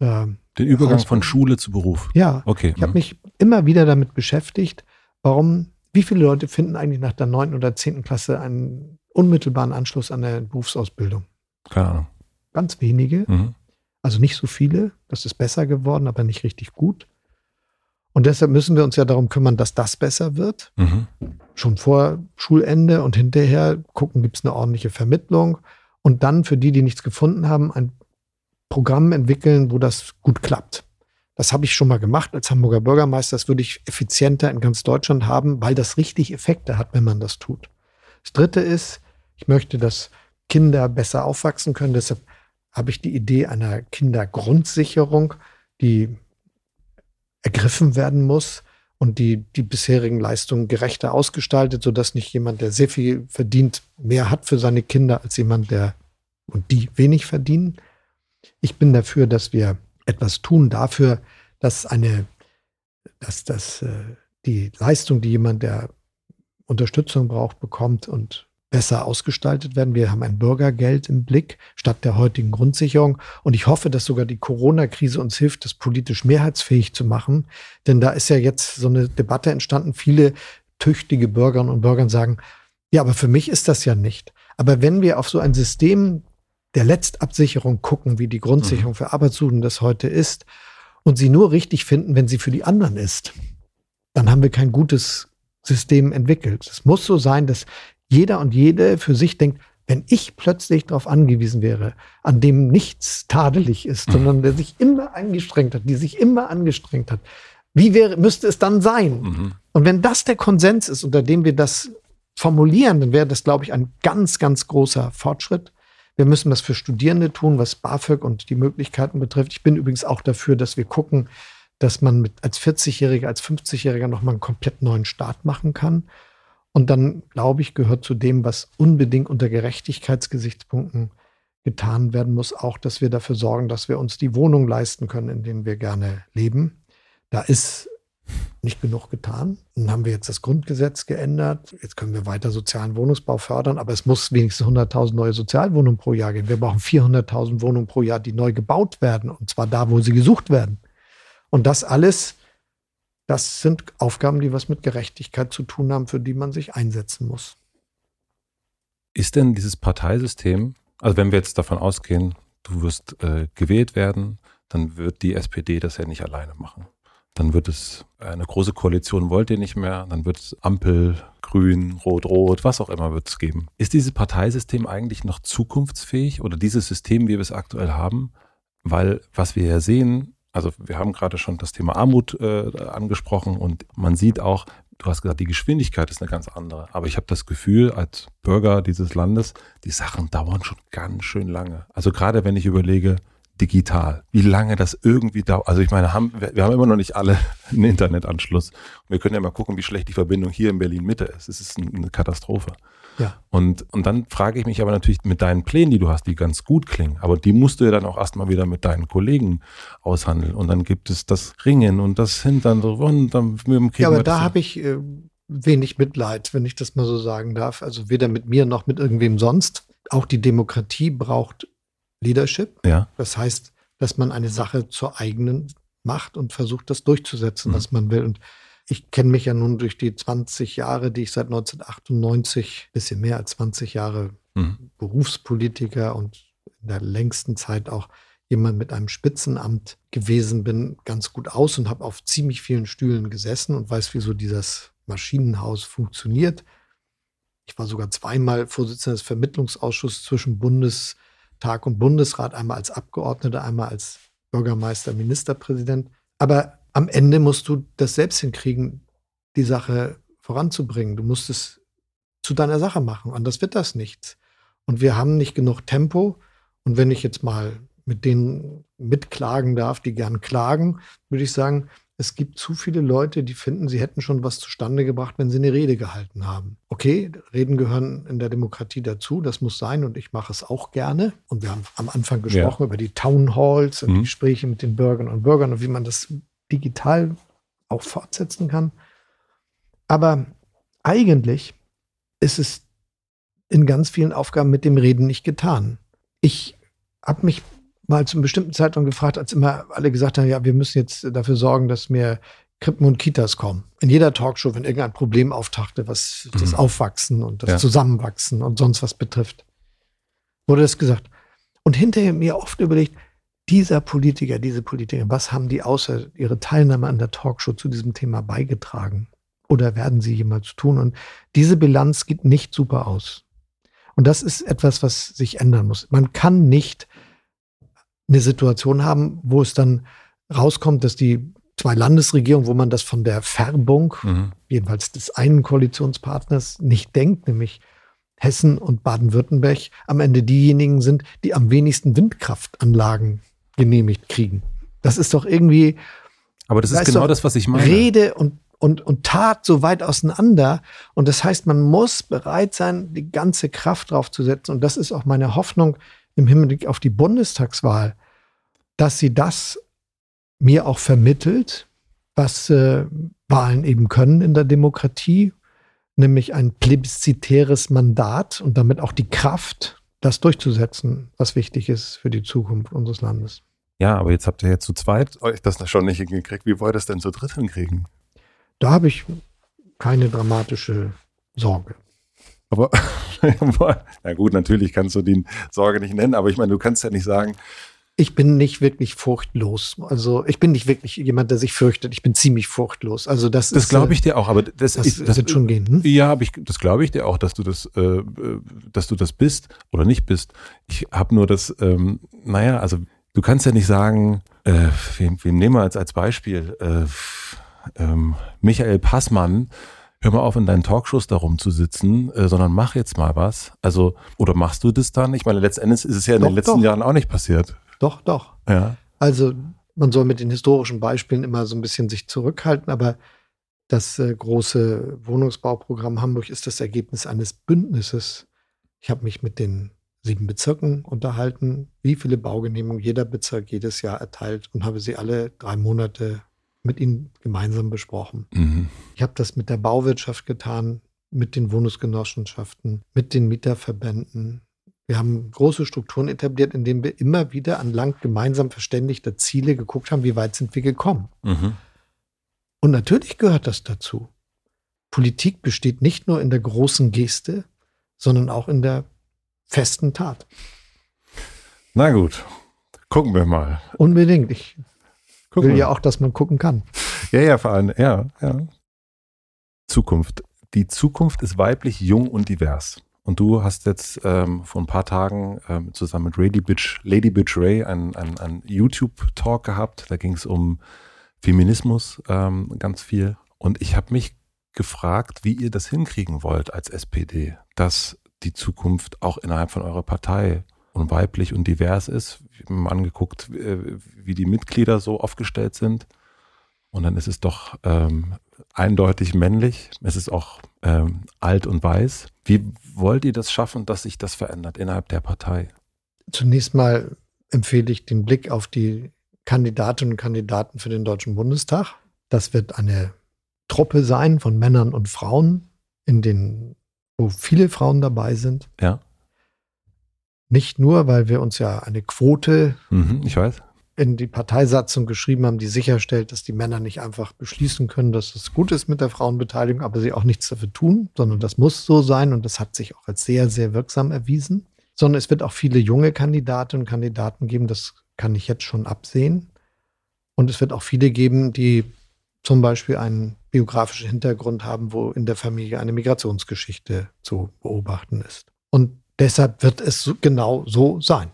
[SPEAKER 2] Äh, den Übergang von Schule zu Beruf.
[SPEAKER 1] Ja, okay. Ich habe mhm. mich immer wieder damit beschäftigt, warum, wie viele Leute finden eigentlich nach der neunten oder zehnten Klasse einen unmittelbaren Anschluss an der Berufsausbildung?
[SPEAKER 2] Keine Ahnung.
[SPEAKER 1] Ganz wenige. Mhm. Also nicht so viele. Das ist besser geworden, aber nicht richtig gut. Und deshalb müssen wir uns ja darum kümmern, dass das besser wird. Mhm. Schon vor Schulende und hinterher gucken, gibt es eine ordentliche Vermittlung. Und dann für die, die nichts gefunden haben, ein Programm entwickeln, wo das gut klappt. Das habe ich schon mal gemacht als Hamburger Bürgermeister. Das würde ich effizienter in ganz Deutschland haben, weil das richtig Effekte hat, wenn man das tut. Das Dritte ist, ich möchte, dass Kinder besser aufwachsen können. Deshalb habe ich die Idee einer Kindergrundsicherung, die ergriffen werden muss und die die bisherigen Leistungen gerechter ausgestaltet, sodass nicht jemand, der sehr viel verdient, mehr hat für seine Kinder als jemand, der und die wenig verdienen. Ich bin dafür, dass wir etwas tun dafür, dass eine, dass das, äh, die Leistung, die jemand, der Unterstützung braucht, bekommt und besser ausgestaltet werden. Wir haben ein Bürgergeld im Blick statt der heutigen Grundsicherung. Und ich hoffe, dass sogar die Corona-Krise uns hilft, das politisch mehrheitsfähig zu machen. Denn da ist ja jetzt so eine Debatte entstanden. Viele tüchtige Bürgerinnen und Bürger sagen, ja, aber für mich ist das ja nicht. Aber wenn wir auf so ein System der Letztabsicherung gucken, wie die Grundsicherung mhm. für Arbeitssuchende das heute ist, und sie nur richtig finden, wenn sie für die anderen ist, dann haben wir kein gutes System entwickelt. Es muss so sein, dass jeder und jede für sich denkt, wenn ich plötzlich darauf angewiesen wäre, an dem nichts tadelig ist, sondern der sich immer angestrengt hat, die sich immer angestrengt hat, wie wäre, müsste es dann sein? Mhm. Und wenn das der Konsens ist, unter dem wir das formulieren, dann wäre das, glaube ich, ein ganz, ganz großer Fortschritt. Wir müssen das für Studierende tun, was BAföG und die Möglichkeiten betrifft. Ich bin übrigens auch dafür, dass wir gucken, dass man mit als 40-Jähriger, als 50-Jähriger nochmal einen komplett neuen Start machen kann. Und dann, glaube ich, gehört zu dem, was unbedingt unter Gerechtigkeitsgesichtspunkten getan werden muss, auch, dass wir dafür sorgen, dass wir uns die Wohnung leisten können, in denen wir gerne leben. Da ist nicht genug getan. Dann haben wir jetzt das Grundgesetz geändert. Jetzt können wir weiter sozialen Wohnungsbau fördern, aber es muss wenigstens 100.000 neue Sozialwohnungen pro Jahr geben. Wir brauchen 400.000 Wohnungen pro Jahr, die neu gebaut werden, und zwar da, wo sie gesucht werden. Und das alles das sind Aufgaben, die was mit Gerechtigkeit zu tun haben, für die man sich einsetzen muss.
[SPEAKER 2] Ist denn dieses Parteisystem, also wenn wir jetzt davon ausgehen, du wirst äh, gewählt werden, dann wird die SPD das ja nicht alleine machen. Dann wird es eine große Koalition, wollt ihr nicht mehr, dann wird es Ampel, Grün, Rot, Rot, was auch immer wird es geben. Ist dieses Parteisystem eigentlich noch zukunftsfähig oder dieses System, wie wir es aktuell haben? Weil was wir ja sehen, also wir haben gerade schon das Thema Armut äh, angesprochen und man sieht auch, du hast gesagt, die Geschwindigkeit ist eine ganz andere. Aber ich habe das Gefühl, als Bürger dieses Landes, die Sachen dauern schon ganz schön lange. Also gerade wenn ich überlege, digital, wie lange das irgendwie dauert. Also ich meine, haben, wir haben immer noch nicht alle einen Internetanschluss. Wir können ja mal gucken, wie schlecht die Verbindung hier in Berlin Mitte ist. Es ist eine Katastrophe. Ja. Und, und dann frage ich mich aber natürlich mit deinen Plänen, die du hast, die ganz gut klingen, aber die musst du ja dann auch erstmal wieder mit deinen Kollegen aushandeln. Und dann gibt es das Ringen und das Hintern und dann
[SPEAKER 1] mit dem. Ja, aber da habe ich äh, wenig Mitleid, wenn ich das mal so sagen darf. Also weder mit mir noch mit irgendwem sonst. Auch die Demokratie braucht Leadership. Ja. Das heißt, dass man eine Sache zur eigenen macht und versucht, das durchzusetzen, mhm. was man will. Und ich kenne mich ja nun durch die 20 Jahre, die ich seit 1998, bisschen mehr als 20 Jahre mhm. Berufspolitiker und in der längsten Zeit auch jemand mit einem Spitzenamt gewesen bin, ganz gut aus und habe auf ziemlich vielen Stühlen gesessen und weiß, wie so dieses Maschinenhaus funktioniert. Ich war sogar zweimal Vorsitzender des Vermittlungsausschusses zwischen Bundestag und Bundesrat, einmal als Abgeordneter, einmal als Bürgermeister, Ministerpräsident. Aber am Ende musst du das selbst hinkriegen, die Sache voranzubringen. Du musst es zu deiner Sache machen, anders wird das nichts. Und wir haben nicht genug Tempo. Und wenn ich jetzt mal mit denen mitklagen darf, die gern klagen, würde ich sagen, es gibt zu viele Leute, die finden, sie hätten schon was zustande gebracht, wenn sie eine Rede gehalten haben. Okay, Reden gehören in der Demokratie dazu, das muss sein und ich mache es auch gerne. Und wir haben am Anfang gesprochen ja. über die Town Halls und mhm. die Gespräche mit den Bürgern und Bürgern und wie man das digital auch fortsetzen kann. Aber eigentlich ist es in ganz vielen Aufgaben mit dem Reden nicht getan. Ich habe mich mal zu einem bestimmten Zeitpunkt gefragt, als immer alle gesagt haben, ja, wir müssen jetzt dafür sorgen, dass mehr Krippen und Kitas kommen. In jeder Talkshow, wenn irgendein Problem auftauchte, was mhm. das Aufwachsen und das ja. Zusammenwachsen und sonst was betrifft, wurde das gesagt. Und hinterher mir oft überlegt, dieser Politiker, diese Politiker, was haben die außer ihre Teilnahme an der Talkshow zu diesem Thema beigetragen? Oder werden sie jemals tun? Und diese Bilanz geht nicht super aus. Und das ist etwas, was sich ändern muss. Man kann nicht eine Situation haben, wo es dann rauskommt, dass die zwei Landesregierungen, wo man das von der Färbung, mhm. jedenfalls des einen Koalitionspartners, nicht denkt, nämlich Hessen und Baden-Württemberg, am Ende diejenigen sind, die am wenigsten Windkraftanlagen genehmigt kriegen. Das ist doch irgendwie.
[SPEAKER 2] Aber das ist genau das, was ich meine.
[SPEAKER 1] Rede und, und, und Tat so weit auseinander. Und das heißt, man muss bereit sein, die ganze Kraft drauf zu setzen. Und das ist auch meine Hoffnung im Hinblick auf die Bundestagswahl, dass sie das mir auch vermittelt, was äh, Wahlen eben können in der Demokratie, nämlich ein plebiszitäres Mandat und damit auch die Kraft, das durchzusetzen, was wichtig ist für die Zukunft unseres Landes.
[SPEAKER 2] Ja, aber jetzt habt ihr ja zu zweit euch das schon nicht hingekriegt. Wie wollt ihr das denn zu dritt hinkriegen?
[SPEAKER 1] Da habe ich keine dramatische Sorge.
[SPEAKER 2] Aber, na gut, natürlich kannst du die Sorge nicht nennen, aber ich meine, du kannst ja nicht sagen,
[SPEAKER 1] ich bin nicht wirklich furchtlos. Also ich bin nicht wirklich jemand, der sich fürchtet. Ich bin ziemlich furchtlos. Also das,
[SPEAKER 2] das glaube ich dir auch. Aber das,
[SPEAKER 1] das,
[SPEAKER 2] ich,
[SPEAKER 1] das wird schon gehen. Hm?
[SPEAKER 2] Ja, aber ich, das glaube ich dir auch, dass du das, äh, dass du das bist oder nicht bist. Ich habe nur das, ähm, naja, also du kannst ja nicht sagen, äh, wem, wem nehmen wir als als Beispiel? Äh, ähm, Michael Passmann hör mal auf, in deinen Talkshows darum zu sitzen, äh, sondern mach jetzt mal was. Also, oder machst du das dann? Ich meine, letztendlich ist es ja in doch, den letzten doch. Jahren auch nicht passiert.
[SPEAKER 1] Doch, doch.
[SPEAKER 2] Ja.
[SPEAKER 1] Also man soll mit den historischen Beispielen immer so ein bisschen sich zurückhalten, aber das äh, große Wohnungsbauprogramm Hamburg ist das Ergebnis eines Bündnisses. Ich habe mich mit den sieben Bezirken unterhalten, wie viele Baugenehmigungen jeder Bezirk jedes Jahr erteilt und habe sie alle drei Monate mit ihnen gemeinsam besprochen. Mhm. Ich habe das mit der Bauwirtschaft getan, mit den Wohnungsgenossenschaften, mit den Mieterverbänden, wir haben große Strukturen etabliert, indem wir immer wieder anlang gemeinsam verständigter Ziele geguckt haben, wie weit sind wir gekommen. Mhm. Und natürlich gehört das dazu. Politik besteht nicht nur in der großen Geste, sondern auch in der festen Tat.
[SPEAKER 2] Na gut, gucken wir mal.
[SPEAKER 1] Unbedingt. Ich gucken will wir. ja auch, dass man gucken kann.
[SPEAKER 2] Ja, ja, vor allem, ja, ja. Zukunft. Die Zukunft ist weiblich, jung und divers. Und du hast jetzt ähm, vor ein paar Tagen ähm, zusammen mit Lady Bitch, Lady Bitch Ray einen ein YouTube-Talk gehabt. Da ging es um Feminismus ähm, ganz viel. Und ich habe mich gefragt, wie ihr das hinkriegen wollt als SPD, dass die Zukunft auch innerhalb von eurer Partei und weiblich und divers ist. Ich habe mir angeguckt, äh, wie die Mitglieder so aufgestellt sind. Und dann ist es doch ähm, eindeutig männlich. Es ist auch ähm, alt und weiß. Wie wollt ihr das schaffen, dass sich das verändert innerhalb der Partei?
[SPEAKER 1] Zunächst mal empfehle ich den Blick auf die Kandidatinnen und Kandidaten für den Deutschen Bundestag. Das wird eine Truppe sein von Männern und Frauen, in den, wo viele Frauen dabei sind.
[SPEAKER 2] Ja.
[SPEAKER 1] Nicht nur, weil wir uns ja eine Quote
[SPEAKER 2] mhm, ich weiß
[SPEAKER 1] in die Parteisatzung geschrieben haben, die sicherstellt, dass die Männer nicht einfach beschließen können, dass es gut ist mit der Frauenbeteiligung, aber sie auch nichts dafür tun, sondern das muss so sein und das hat sich auch als sehr, sehr wirksam erwiesen. Sondern es wird auch viele junge Kandidatinnen und Kandidaten geben, das kann ich jetzt schon absehen. Und es wird auch viele geben, die zum Beispiel einen biografischen Hintergrund haben, wo in der Familie eine Migrationsgeschichte zu beobachten ist. Und deshalb wird es genau so sein.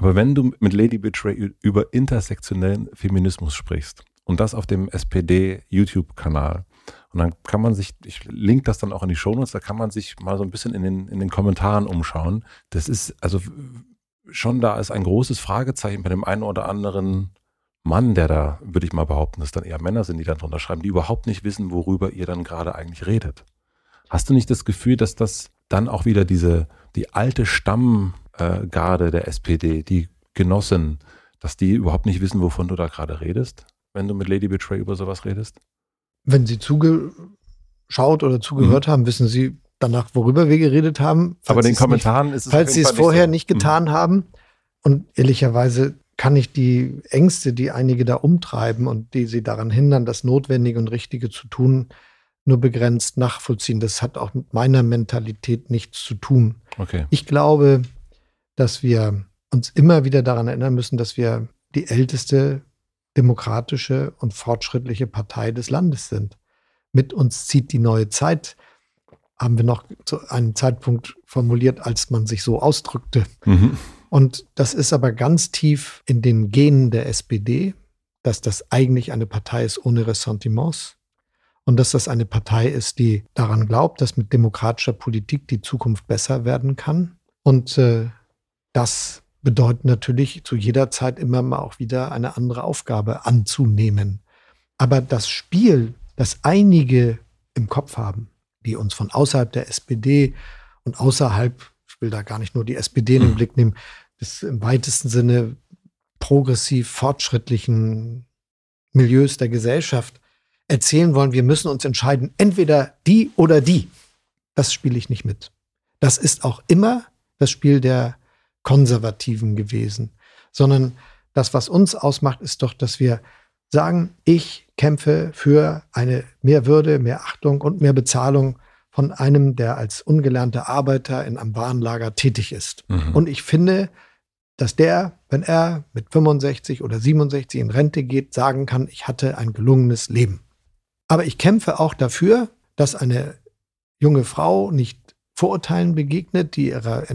[SPEAKER 2] Aber wenn du mit Lady Betray über intersektionellen Feminismus sprichst und das auf dem SPD-YouTube-Kanal, Und dann kann man sich, ich link das dann auch in die Shownotes, da kann man sich mal so ein bisschen in den, in den Kommentaren umschauen. Das ist, also schon da ist ein großes Fragezeichen bei dem einen oder anderen Mann, der da, würde ich mal behaupten, dass dann eher Männer sind, die dann drunter schreiben, die überhaupt nicht wissen, worüber ihr dann gerade eigentlich redet. Hast du nicht das Gefühl, dass das dann auch wieder diese, die alte Stammgarde der SPD, die Genossen, dass die überhaupt nicht wissen, wovon du da gerade redest, wenn du mit Lady Betray über sowas redest?
[SPEAKER 1] Wenn sie zugeschaut oder zugehört mhm. haben, wissen sie danach, worüber wir geredet haben.
[SPEAKER 2] Aber in den Kommentaren nicht, ist
[SPEAKER 1] es Falls sie es vorher nicht, so. nicht getan mhm. haben. Und ehrlicherweise kann ich die Ängste, die einige da umtreiben und die sie daran hindern, das Notwendige und Richtige zu tun, nur begrenzt nachvollziehen. Das hat auch mit meiner Mentalität nichts zu tun.
[SPEAKER 2] Okay.
[SPEAKER 1] Ich glaube, dass wir uns immer wieder daran erinnern müssen, dass wir die älteste demokratische und fortschrittliche Partei des Landes sind. Mit uns zieht die neue Zeit, haben wir noch zu einem Zeitpunkt formuliert, als man sich so ausdrückte. Mhm. Und das ist aber ganz tief in den Genen der SPD, dass das eigentlich eine Partei ist ohne Ressentiments und dass das eine Partei ist, die daran glaubt, dass mit demokratischer Politik die Zukunft besser werden kann. Und äh, das bedeutet natürlich zu jeder Zeit immer mal auch wieder eine andere Aufgabe anzunehmen. Aber das Spiel, das einige im Kopf haben, die uns von außerhalb der SPD und außerhalb, ich will da gar nicht nur die SPD in den Blick nehmen, des im weitesten Sinne progressiv fortschrittlichen Milieus der Gesellschaft erzählen wollen, wir müssen uns entscheiden, entweder die oder die. Das spiele ich nicht mit. Das ist auch immer das Spiel der Konservativen gewesen, sondern das, was uns ausmacht, ist doch, dass wir sagen, ich kämpfe für eine mehr Würde, mehr Achtung und mehr Bezahlung von einem, der als ungelernter Arbeiter in einem Warenlager tätig ist. Mhm. Und ich finde, dass der, wenn er mit 65 oder 67 in Rente geht, sagen kann, ich hatte ein gelungenes Leben. Aber ich kämpfe auch dafür, dass eine junge Frau nicht Vorurteilen begegnet, die ihrer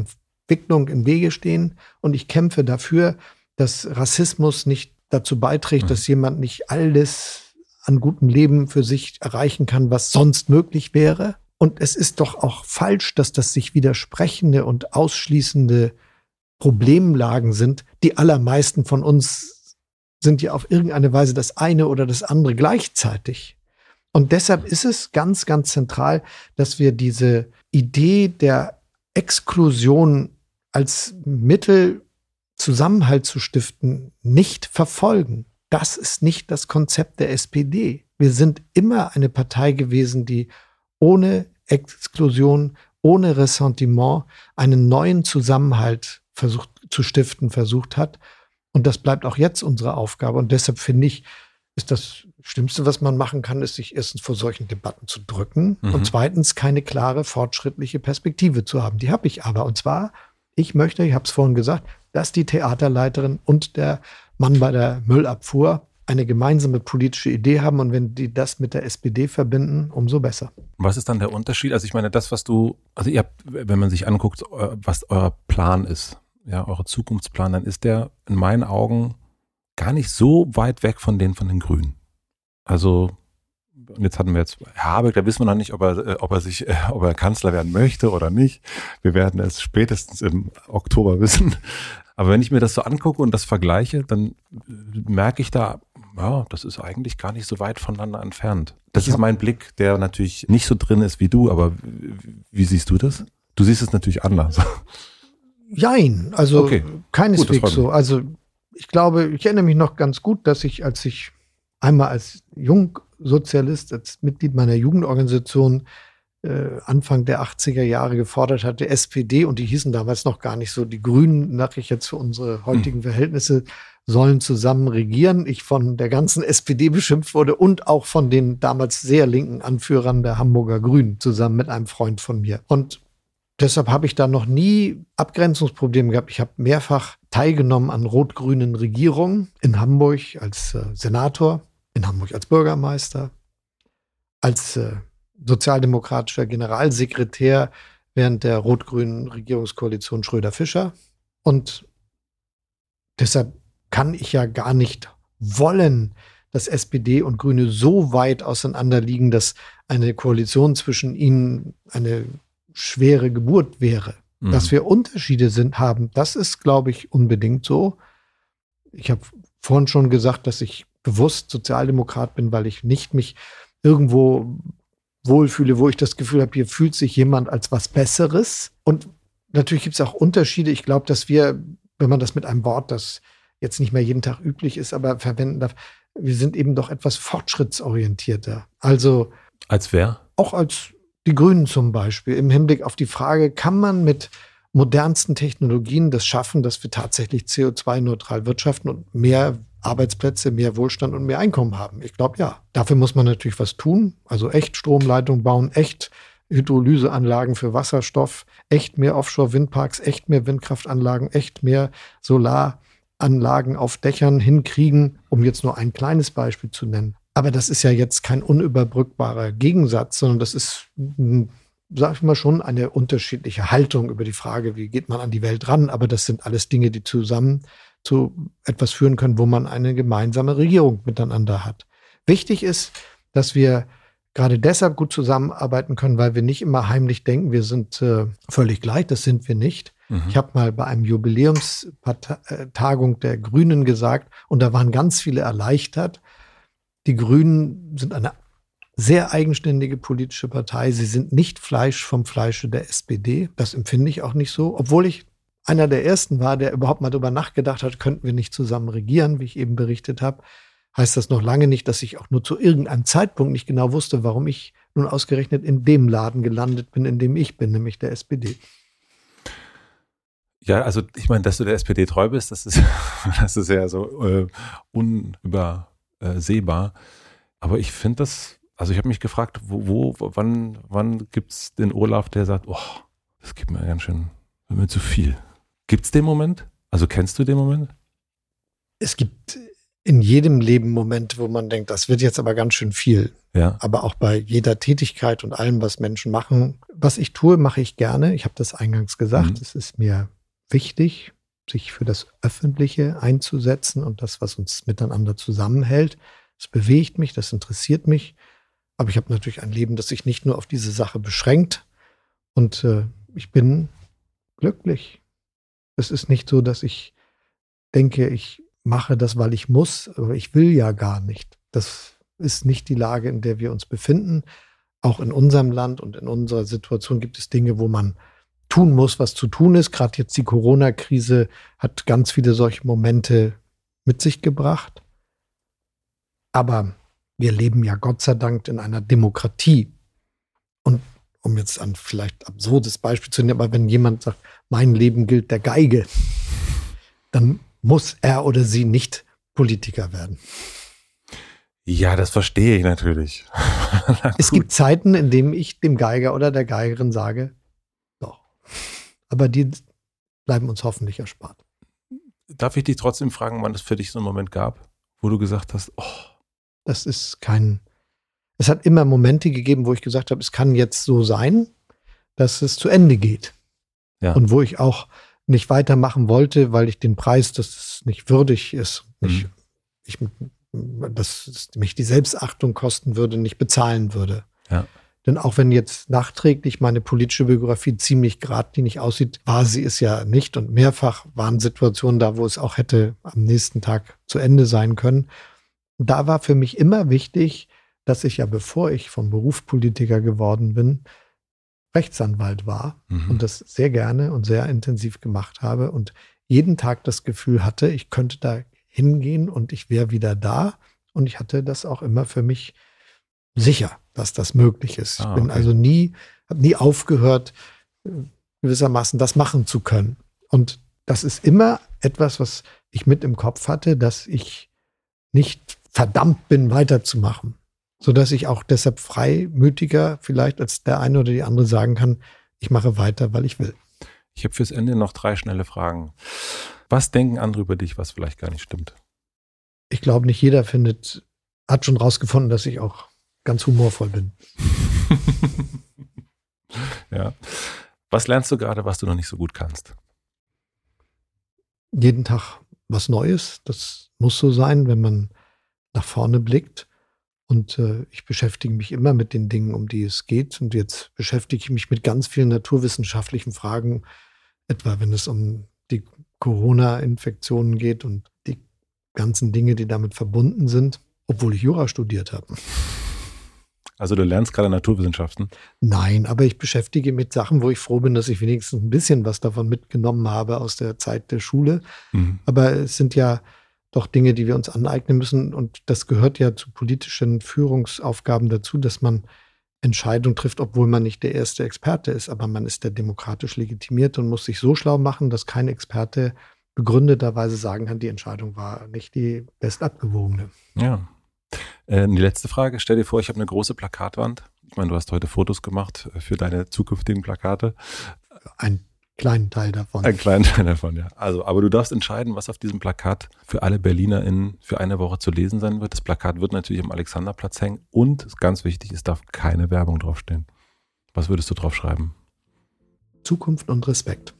[SPEAKER 1] Entwicklung im Wege stehen. Und ich kämpfe dafür, dass Rassismus nicht dazu beiträgt, dass jemand nicht alles an gutem Leben für sich erreichen kann, was sonst möglich wäre. Und es ist doch auch falsch, dass das sich widersprechende und ausschließende Problemlagen sind. Die allermeisten von uns sind ja auf irgendeine Weise das eine oder das andere gleichzeitig. Und deshalb ist es ganz, ganz zentral, dass wir diese Idee der Exklusion als Mittel Zusammenhalt zu stiften, nicht verfolgen. Das ist nicht das Konzept der SPD. Wir sind immer eine Partei gewesen, die ohne Exklusion, ohne Ressentiment einen neuen Zusammenhalt versucht zu stiften, versucht hat. Und das bleibt auch jetzt unsere Aufgabe. Und deshalb finde ich, ist das Schlimmste, was man machen kann, ist, sich erstens vor solchen Debatten zu drücken mhm. und zweitens keine klare, fortschrittliche Perspektive zu haben. Die habe ich aber. Und zwar ich möchte, ich habe es vorhin gesagt, dass die Theaterleiterin und der Mann bei der Müllabfuhr eine gemeinsame politische Idee haben und wenn die das mit der SPD verbinden, umso besser.
[SPEAKER 2] Was ist dann der Unterschied? Also ich meine, das, was du, also ihr habt, wenn man sich anguckt, was euer Plan ist, ja, eure Zukunftsplan, dann ist der in meinen Augen gar nicht so weit weg von den von den Grünen. Also und jetzt hatten wir jetzt Habeck, da wissen wir noch nicht, ob er, äh, ob er sich, äh, ob er Kanzler werden möchte oder nicht. Wir werden es spätestens im Oktober wissen. Aber wenn ich mir das so angucke und das vergleiche, dann merke ich da, ja, das ist eigentlich gar nicht so weit voneinander entfernt. Das ist mein Blick, der natürlich nicht so drin ist wie du, aber wie siehst du das? Du siehst es natürlich anders.
[SPEAKER 1] Jein, also okay. keineswegs gut, so. Also ich glaube, ich erinnere mich noch ganz gut, dass ich, als ich einmal als Jungsozialist, als Mitglied meiner Jugendorganisation äh, Anfang der 80er Jahre gefordert hatte, SPD, und die hießen damals noch gar nicht so, die Grünen, nach ich jetzt für unsere heutigen hm. Verhältnisse, sollen zusammen regieren. Ich von der ganzen SPD beschimpft wurde und auch von den damals sehr linken Anführern der Hamburger Grünen zusammen mit einem Freund von mir. Und deshalb habe ich da noch nie Abgrenzungsprobleme gehabt. Ich habe mehrfach teilgenommen an rot-grünen Regierungen in Hamburg als äh, Senator in Hamburg als Bürgermeister, als äh, sozialdemokratischer Generalsekretär während der rot-grünen Regierungskoalition Schröder-Fischer. Und deshalb kann ich ja gar nicht wollen, dass SPD und Grüne so weit auseinander liegen, dass eine Koalition zwischen ihnen eine schwere Geburt wäre. Mhm. Dass wir Unterschiede sind, haben, das ist, glaube ich, unbedingt so. Ich habe vorhin schon gesagt, dass ich bewusst Sozialdemokrat bin, weil ich nicht mich irgendwo wohlfühle, wo ich das Gefühl habe, hier fühlt sich jemand als was Besseres. Und natürlich gibt es auch Unterschiede. Ich glaube, dass wir, wenn man das mit einem Wort, das jetzt nicht mehr jeden Tag üblich ist, aber verwenden darf, wir sind eben doch etwas fortschrittsorientierter. Also.
[SPEAKER 2] Als wer?
[SPEAKER 1] Auch als die Grünen zum Beispiel. Im Hinblick auf die Frage, kann man mit modernsten Technologien das schaffen, dass wir tatsächlich CO2-neutral wirtschaften und mehr Arbeitsplätze, mehr Wohlstand und mehr Einkommen haben? Ich glaube ja. Dafür muss man natürlich was tun. Also echt Stromleitung bauen, echt Hydrolyseanlagen für Wasserstoff, echt mehr Offshore-Windparks, echt mehr Windkraftanlagen, echt mehr Solaranlagen auf Dächern hinkriegen, um jetzt nur ein kleines Beispiel zu nennen. Aber das ist ja jetzt kein unüberbrückbarer Gegensatz, sondern das ist, sag ich mal, schon eine unterschiedliche Haltung über die Frage, wie geht man an die Welt ran. Aber das sind alles Dinge, die zusammen zu etwas führen können, wo man eine gemeinsame Regierung miteinander hat. Wichtig ist, dass wir gerade deshalb gut zusammenarbeiten können, weil wir nicht immer heimlich denken, wir sind äh, völlig gleich. Das sind wir nicht. Mhm. Ich habe mal bei einem Jubiläumstagung der Grünen gesagt, und da waren ganz viele erleichtert. Die Grünen sind eine sehr eigenständige politische Partei. Sie sind nicht Fleisch vom Fleische der SPD. Das empfinde ich auch nicht so, obwohl ich einer der ersten war, der überhaupt mal darüber nachgedacht hat, könnten wir nicht zusammen regieren, wie ich eben berichtet habe, heißt das noch lange nicht, dass ich auch nur zu irgendeinem Zeitpunkt nicht genau wusste, warum ich nun ausgerechnet in dem Laden gelandet bin, in dem ich bin, nämlich der SPD.
[SPEAKER 2] Ja, also ich meine, dass du der SPD treu bist, das ist, das ist ja so äh, unübersehbar. Aber ich finde das, also ich habe mich gefragt, wo, wo wann, wann gibt es den Olaf, der sagt, oh, das gibt mir ganz schön, mir zu viel. Gibt es den Moment? Also kennst du den Moment?
[SPEAKER 1] Es gibt in jedem Leben Moment, wo man denkt, das wird jetzt aber ganz schön viel.
[SPEAKER 2] Ja.
[SPEAKER 1] Aber auch bei jeder Tätigkeit und allem, was Menschen machen. Was ich tue, mache ich gerne. Ich habe das eingangs gesagt. Mhm. Es ist mir wichtig, sich für das Öffentliche einzusetzen und das, was uns miteinander zusammenhält. Es bewegt mich, das interessiert mich. Aber ich habe natürlich ein Leben, das sich nicht nur auf diese Sache beschränkt. Und äh, ich bin glücklich. Es ist nicht so, dass ich denke, ich mache das, weil ich muss, aber ich will ja gar nicht. Das ist nicht die Lage, in der wir uns befinden. Auch in unserem Land und in unserer Situation gibt es Dinge, wo man tun muss, was zu tun ist. Gerade jetzt die Corona-Krise hat ganz viele solche Momente mit sich gebracht. Aber wir leben ja Gott sei Dank in einer Demokratie. Und um jetzt ein vielleicht absurdes Beispiel zu nehmen, aber wenn jemand sagt, mein Leben gilt der Geige, dann muss er oder sie nicht Politiker werden.
[SPEAKER 2] Ja, das verstehe ich natürlich.
[SPEAKER 1] es gibt Zeiten, in denen ich dem Geiger oder der Geigerin sage, doch. Aber die bleiben uns hoffentlich erspart.
[SPEAKER 2] Darf ich dich trotzdem fragen, wann es für dich so einen Moment gab, wo du gesagt hast, oh.
[SPEAKER 1] Das ist kein. Es hat immer Momente gegeben, wo ich gesagt habe, es kann jetzt so sein, dass es zu Ende geht.
[SPEAKER 2] Ja.
[SPEAKER 1] Und wo ich auch nicht weitermachen wollte, weil ich den Preis, das es nicht würdig ist, nicht, mhm. ich, dass mich die Selbstachtung kosten würde, nicht bezahlen würde.
[SPEAKER 2] Ja.
[SPEAKER 1] Denn auch wenn jetzt nachträglich meine politische Biografie ziemlich geradlinig aussieht, war sie es ja nicht. Und mehrfach waren Situationen da, wo es auch hätte am nächsten Tag zu Ende sein können. Da war für mich immer wichtig, dass ich ja, bevor ich vom Beruf Politiker geworden bin, Rechtsanwalt war mhm. und das sehr gerne und sehr intensiv gemacht habe und jeden Tag das Gefühl hatte, ich könnte da hingehen und ich wäre wieder da. Und ich hatte das auch immer für mich sicher, dass das möglich ist. Ah, ich bin also nie, habe nie aufgehört, gewissermaßen das machen zu können. Und das ist immer etwas, was ich mit im Kopf hatte, dass ich nicht verdammt bin, weiterzumachen sodass ich auch deshalb freimütiger vielleicht als der eine oder die andere sagen kann, ich mache weiter, weil ich will.
[SPEAKER 2] Ich habe fürs Ende noch drei schnelle Fragen. Was denken andere über dich, was vielleicht gar nicht stimmt?
[SPEAKER 1] Ich glaube, nicht jeder findet, hat schon rausgefunden, dass ich auch ganz humorvoll bin.
[SPEAKER 2] ja. Was lernst du gerade, was du noch nicht so gut kannst?
[SPEAKER 1] Jeden Tag was Neues. Das muss so sein, wenn man nach vorne blickt. Und äh, ich beschäftige mich immer mit den Dingen, um die es geht. Und jetzt beschäftige ich mich mit ganz vielen naturwissenschaftlichen Fragen, etwa wenn es um die Corona-Infektionen geht und die ganzen Dinge, die damit verbunden sind, obwohl ich Jura studiert habe.
[SPEAKER 2] Also du lernst gerade Naturwissenschaften?
[SPEAKER 1] Nein, aber ich beschäftige mich mit Sachen, wo ich froh bin, dass ich wenigstens ein bisschen was davon mitgenommen habe aus der Zeit der Schule. Mhm. Aber es sind ja doch Dinge, die wir uns aneignen müssen. Und das gehört ja zu politischen Führungsaufgaben dazu, dass man Entscheidungen trifft, obwohl man nicht der erste Experte ist, aber man ist der demokratisch legitimiert und muss sich so schlau machen, dass kein Experte begründeterweise sagen kann, die Entscheidung war nicht die bestabgewogene.
[SPEAKER 2] Ja, äh, die letzte Frage, stell dir vor, ich habe eine große Plakatwand. Ich meine, du hast heute Fotos gemacht äh, für deine zukünftigen Plakate.
[SPEAKER 1] Ein kleinen Teil davon.
[SPEAKER 2] Ein kleinen Teil davon, ja. Also, aber du darfst entscheiden, was auf diesem Plakat für alle BerlinerInnen für eine Woche zu lesen sein wird. Das Plakat wird natürlich am Alexanderplatz hängen und ganz wichtig, es darf keine Werbung draufstehen. Was würdest du drauf schreiben?
[SPEAKER 1] Zukunft und Respekt.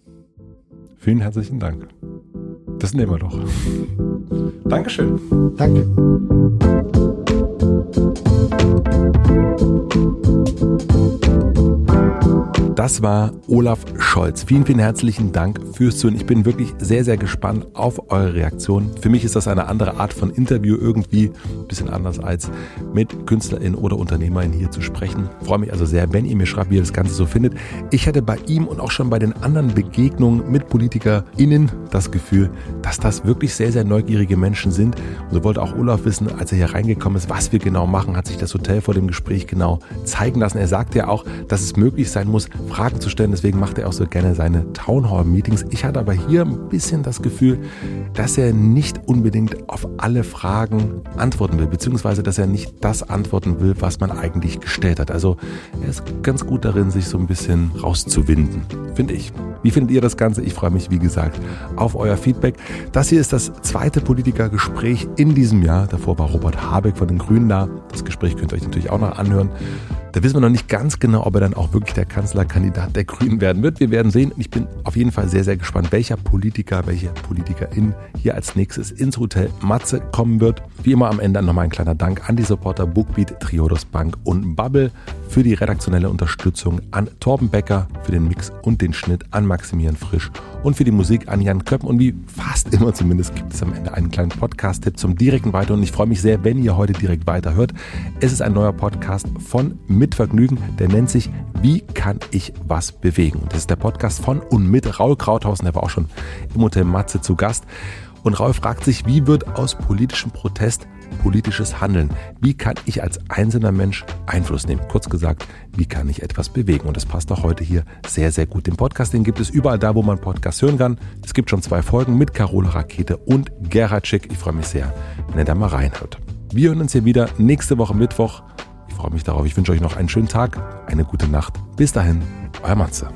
[SPEAKER 2] Vielen herzlichen Dank. Das nehmen wir doch. Dankeschön.
[SPEAKER 1] Danke.
[SPEAKER 2] Das war Olaf Scholz. Vielen, vielen herzlichen Dank fürs Zuhören. Ich bin wirklich sehr, sehr gespannt auf eure Reaktion. Für mich ist das eine andere Art von Interview irgendwie, ein bisschen anders als mit KünstlerInnen oder UnternehmerInnen hier zu sprechen. Ich freue mich also sehr, wenn ihr mir schreibt, wie ihr das Ganze so findet. Ich hatte bei ihm und auch schon bei den anderen Begegnungen mit PolitikerInnen das Gefühl, dass das wirklich sehr, sehr neugierige Menschen sind. Und so wollte auch Olaf wissen, als er hier reingekommen ist, was wir genau machen, hat sich das Hotel vor dem Gespräch genau zeigen lassen. Er sagte ja auch, dass es möglich sein muss, Fragen zu stellen. Deswegen macht er auch so gerne seine Townhall-Meetings. Ich hatte aber hier ein bisschen das Gefühl, dass er nicht unbedingt auf alle Fragen antworten will, beziehungsweise dass er nicht das antworten will, was man eigentlich gestellt hat. Also er ist ganz gut darin, sich so ein bisschen rauszuwinden, finde ich. Wie findet ihr das Ganze? Ich freue mich, wie gesagt, auf euer Feedback. Das hier ist das zweite Politikergespräch in diesem Jahr. Davor war Robert Habeck von den Grünen da. Das Gespräch könnt ihr euch natürlich auch noch anhören. Da wissen wir noch nicht ganz genau, ob er dann auch wirklich der Kanzlerkandidat der Grünen werden wird. Wir werden sehen. Ich bin auf jeden Fall sehr, sehr gespannt, welcher Politiker, welche Politikerin hier als nächstes ins Hotel Matze kommen wird. Wie immer am Ende nochmal ein kleiner Dank an die Supporter Bookbeat, Triodos Bank und Bubble für die redaktionelle Unterstützung an Torben Becker, für den Mix und den Schnitt an Maximilian Frisch und für die Musik an Jan Köppen. Und wie fast immer zumindest gibt es am Ende einen kleinen Podcast-Tipp zum direkten Weiter. Und ich freue mich sehr, wenn ihr heute direkt weiterhört. Es ist ein neuer Podcast von Mit Vergnügen, der nennt sich Wie kann ich was bewegen? Und das ist der Podcast von und mit Raul Krauthausen, der war auch schon im Hotel Matze zu Gast. Und Raul fragt sich, wie wird aus politischem Protest politisches Handeln. Wie kann ich als einzelner Mensch Einfluss nehmen? Kurz gesagt, wie kann ich etwas bewegen? Und das passt auch heute hier sehr, sehr gut. Den Podcast, den gibt es überall da, wo man Podcast hören kann. Es gibt schon zwei Folgen mit Carola Rakete und Gerhard Schick. Ich freue mich sehr, wenn ihr da mal reinhört. Wir hören uns hier wieder nächste Woche Mittwoch. Ich freue mich darauf. Ich wünsche euch noch einen schönen Tag, eine gute Nacht. Bis dahin, euer Matze.